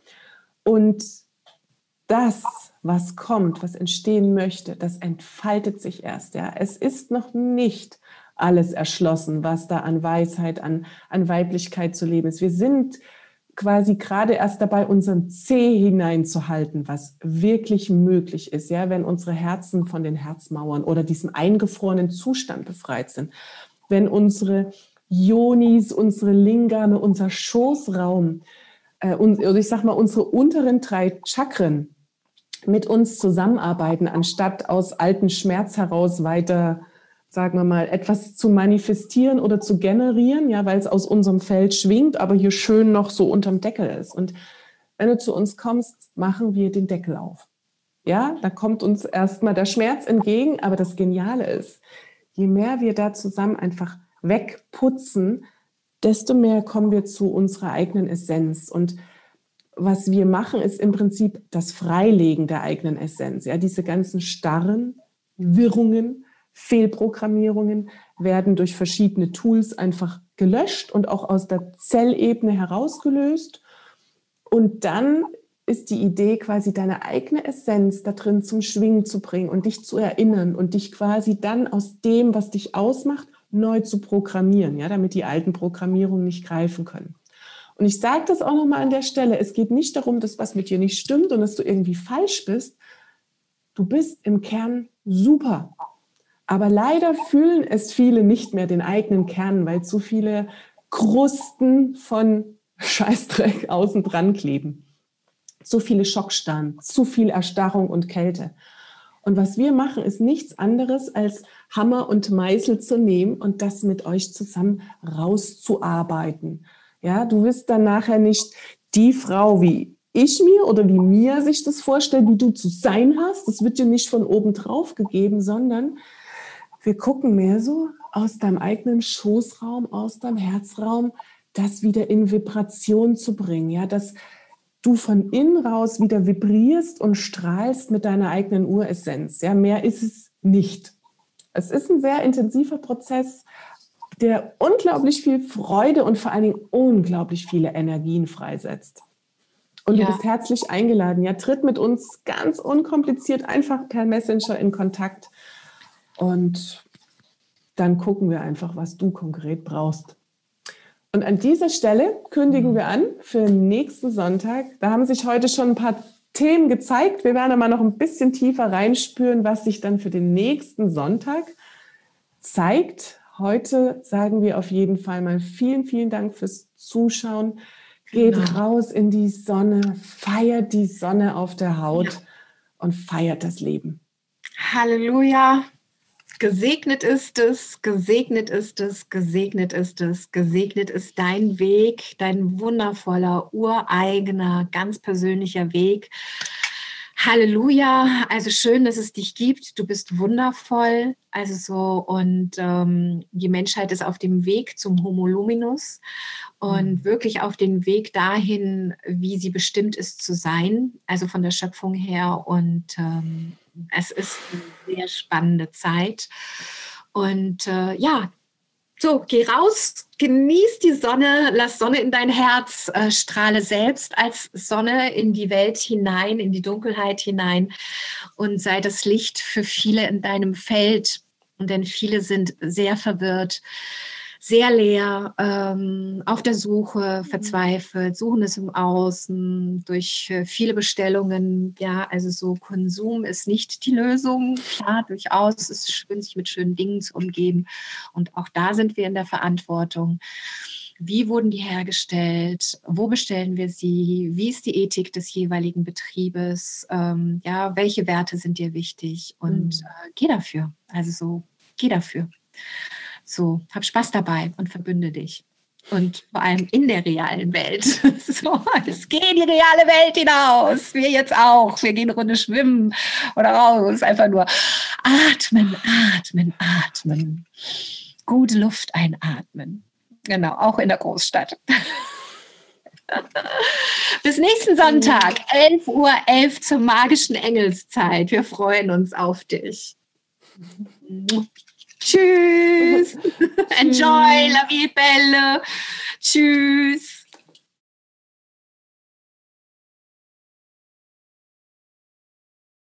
und das, was kommt, was entstehen möchte, das entfaltet sich erst. Ja, es ist noch nicht alles erschlossen, was da an Weisheit, an, an Weiblichkeit zu leben ist. Wir sind quasi gerade erst dabei, unseren Zeh hineinzuhalten, was wirklich möglich ist, ja, wenn unsere Herzen von den Herzmauern oder diesem eingefrorenen Zustand befreit sind, wenn unsere Yonis, unsere Lingame, unser Schoßraum äh, und, oder ich sag mal, unsere unteren drei Chakren mit uns zusammenarbeiten, anstatt aus alten Schmerz heraus weiter sagen wir mal, etwas zu manifestieren oder zu generieren, ja, weil es aus unserem Feld schwingt, aber hier schön noch so unterm Deckel ist. Und wenn du zu uns kommst, machen wir den Deckel auf. Ja, da kommt uns erstmal der Schmerz entgegen, aber das Geniale ist, je mehr wir da zusammen einfach wegputzen, desto mehr kommen wir zu unserer eigenen Essenz. Und was wir machen, ist im Prinzip das Freilegen der eigenen Essenz. Ja, diese ganzen starren Wirrungen, Fehlprogrammierungen werden durch verschiedene Tools einfach gelöscht und auch aus der Zellebene herausgelöst. Und dann ist die Idee, quasi deine eigene Essenz da drin zum Schwingen zu bringen und dich zu erinnern und dich quasi dann aus dem, was dich ausmacht, neu zu programmieren, ja, damit die alten Programmierungen nicht greifen können. Und ich sage das auch nochmal an der Stelle, es geht nicht darum, dass was mit dir nicht stimmt und dass du irgendwie falsch bist. Du bist im Kern super. Aber leider fühlen es viele nicht mehr den eigenen Kern, weil zu viele Krusten von Scheißdreck außen dran kleben. Zu viele Schockstarren, zu viel Erstarrung und Kälte. Und was wir machen, ist nichts anderes als Hammer und Meißel zu nehmen und das mit euch zusammen rauszuarbeiten. Ja, du wirst dann nachher nicht die Frau, wie ich mir oder wie mir sich das vorstellt, wie du zu sein hast. Das wird dir nicht von oben drauf gegeben, sondern wir gucken mehr so aus deinem eigenen Schoßraum, aus deinem Herzraum, das wieder in Vibration zu bringen, ja, dass du von innen raus wieder vibrierst und strahlst mit deiner eigenen Uressenz. Ja, mehr ist es nicht. Es ist ein sehr intensiver Prozess, der unglaublich viel Freude und vor allen Dingen unglaublich viele Energien freisetzt. Und ja. du bist herzlich eingeladen. Ja, tritt mit uns ganz unkompliziert einfach per Messenger in Kontakt. Und dann gucken wir einfach, was du konkret brauchst. Und an dieser Stelle kündigen wir an für nächsten Sonntag. Da haben sich heute schon ein paar Themen gezeigt. Wir werden aber noch ein bisschen tiefer reinspüren, was sich dann für den nächsten Sonntag zeigt. Heute sagen wir auf jeden Fall mal vielen, vielen Dank fürs Zuschauen. Geht genau. raus in die Sonne, feiert die Sonne auf der Haut ja. und feiert das Leben. Halleluja. Gesegnet ist es, gesegnet ist es, gesegnet ist es, gesegnet ist dein Weg, dein wundervoller, ureigener, ganz persönlicher Weg. Halleluja, also schön, dass es dich gibt. Du bist wundervoll. Also so, und ähm, die Menschheit ist auf dem Weg zum Homo Luminus und mhm. wirklich auf dem Weg dahin, wie sie bestimmt ist zu sein, also von der Schöpfung her. Und ähm, es ist eine sehr spannende Zeit. Und äh, ja, so, geh raus, genieß die Sonne, lass Sonne in dein Herz, äh, strahle selbst als Sonne in die Welt hinein, in die Dunkelheit hinein und sei das Licht für viele in deinem Feld. Und denn viele sind sehr verwirrt sehr leer, ähm, auf der Suche, mhm. verzweifelt, suchen es im Außen durch äh, viele Bestellungen. Ja, also so Konsum ist nicht die Lösung. Klar, durchaus ist es schön, sich mit schönen Dingen zu umgeben. Und auch da sind wir in der Verantwortung. Wie wurden die hergestellt? Wo bestellen wir sie? Wie ist die Ethik des jeweiligen Betriebes? Ähm, ja, welche Werte sind dir wichtig? Und mhm. äh, geh dafür. Also so, geh dafür. So, hab Spaß dabei und verbünde dich. Und vor allem in der realen Welt. So, es geht in die reale Welt hinaus. Wir jetzt auch. Wir gehen eine Runde schwimmen oder raus. Einfach nur atmen, atmen, atmen. Gute Luft einatmen. Genau, auch in der Großstadt. Bis nächsten Sonntag, 11.11 Uhr 11 zur magischen Engelszeit. Wir freuen uns auf dich. Tschüss. Enjoy la vie belle. Tschüss.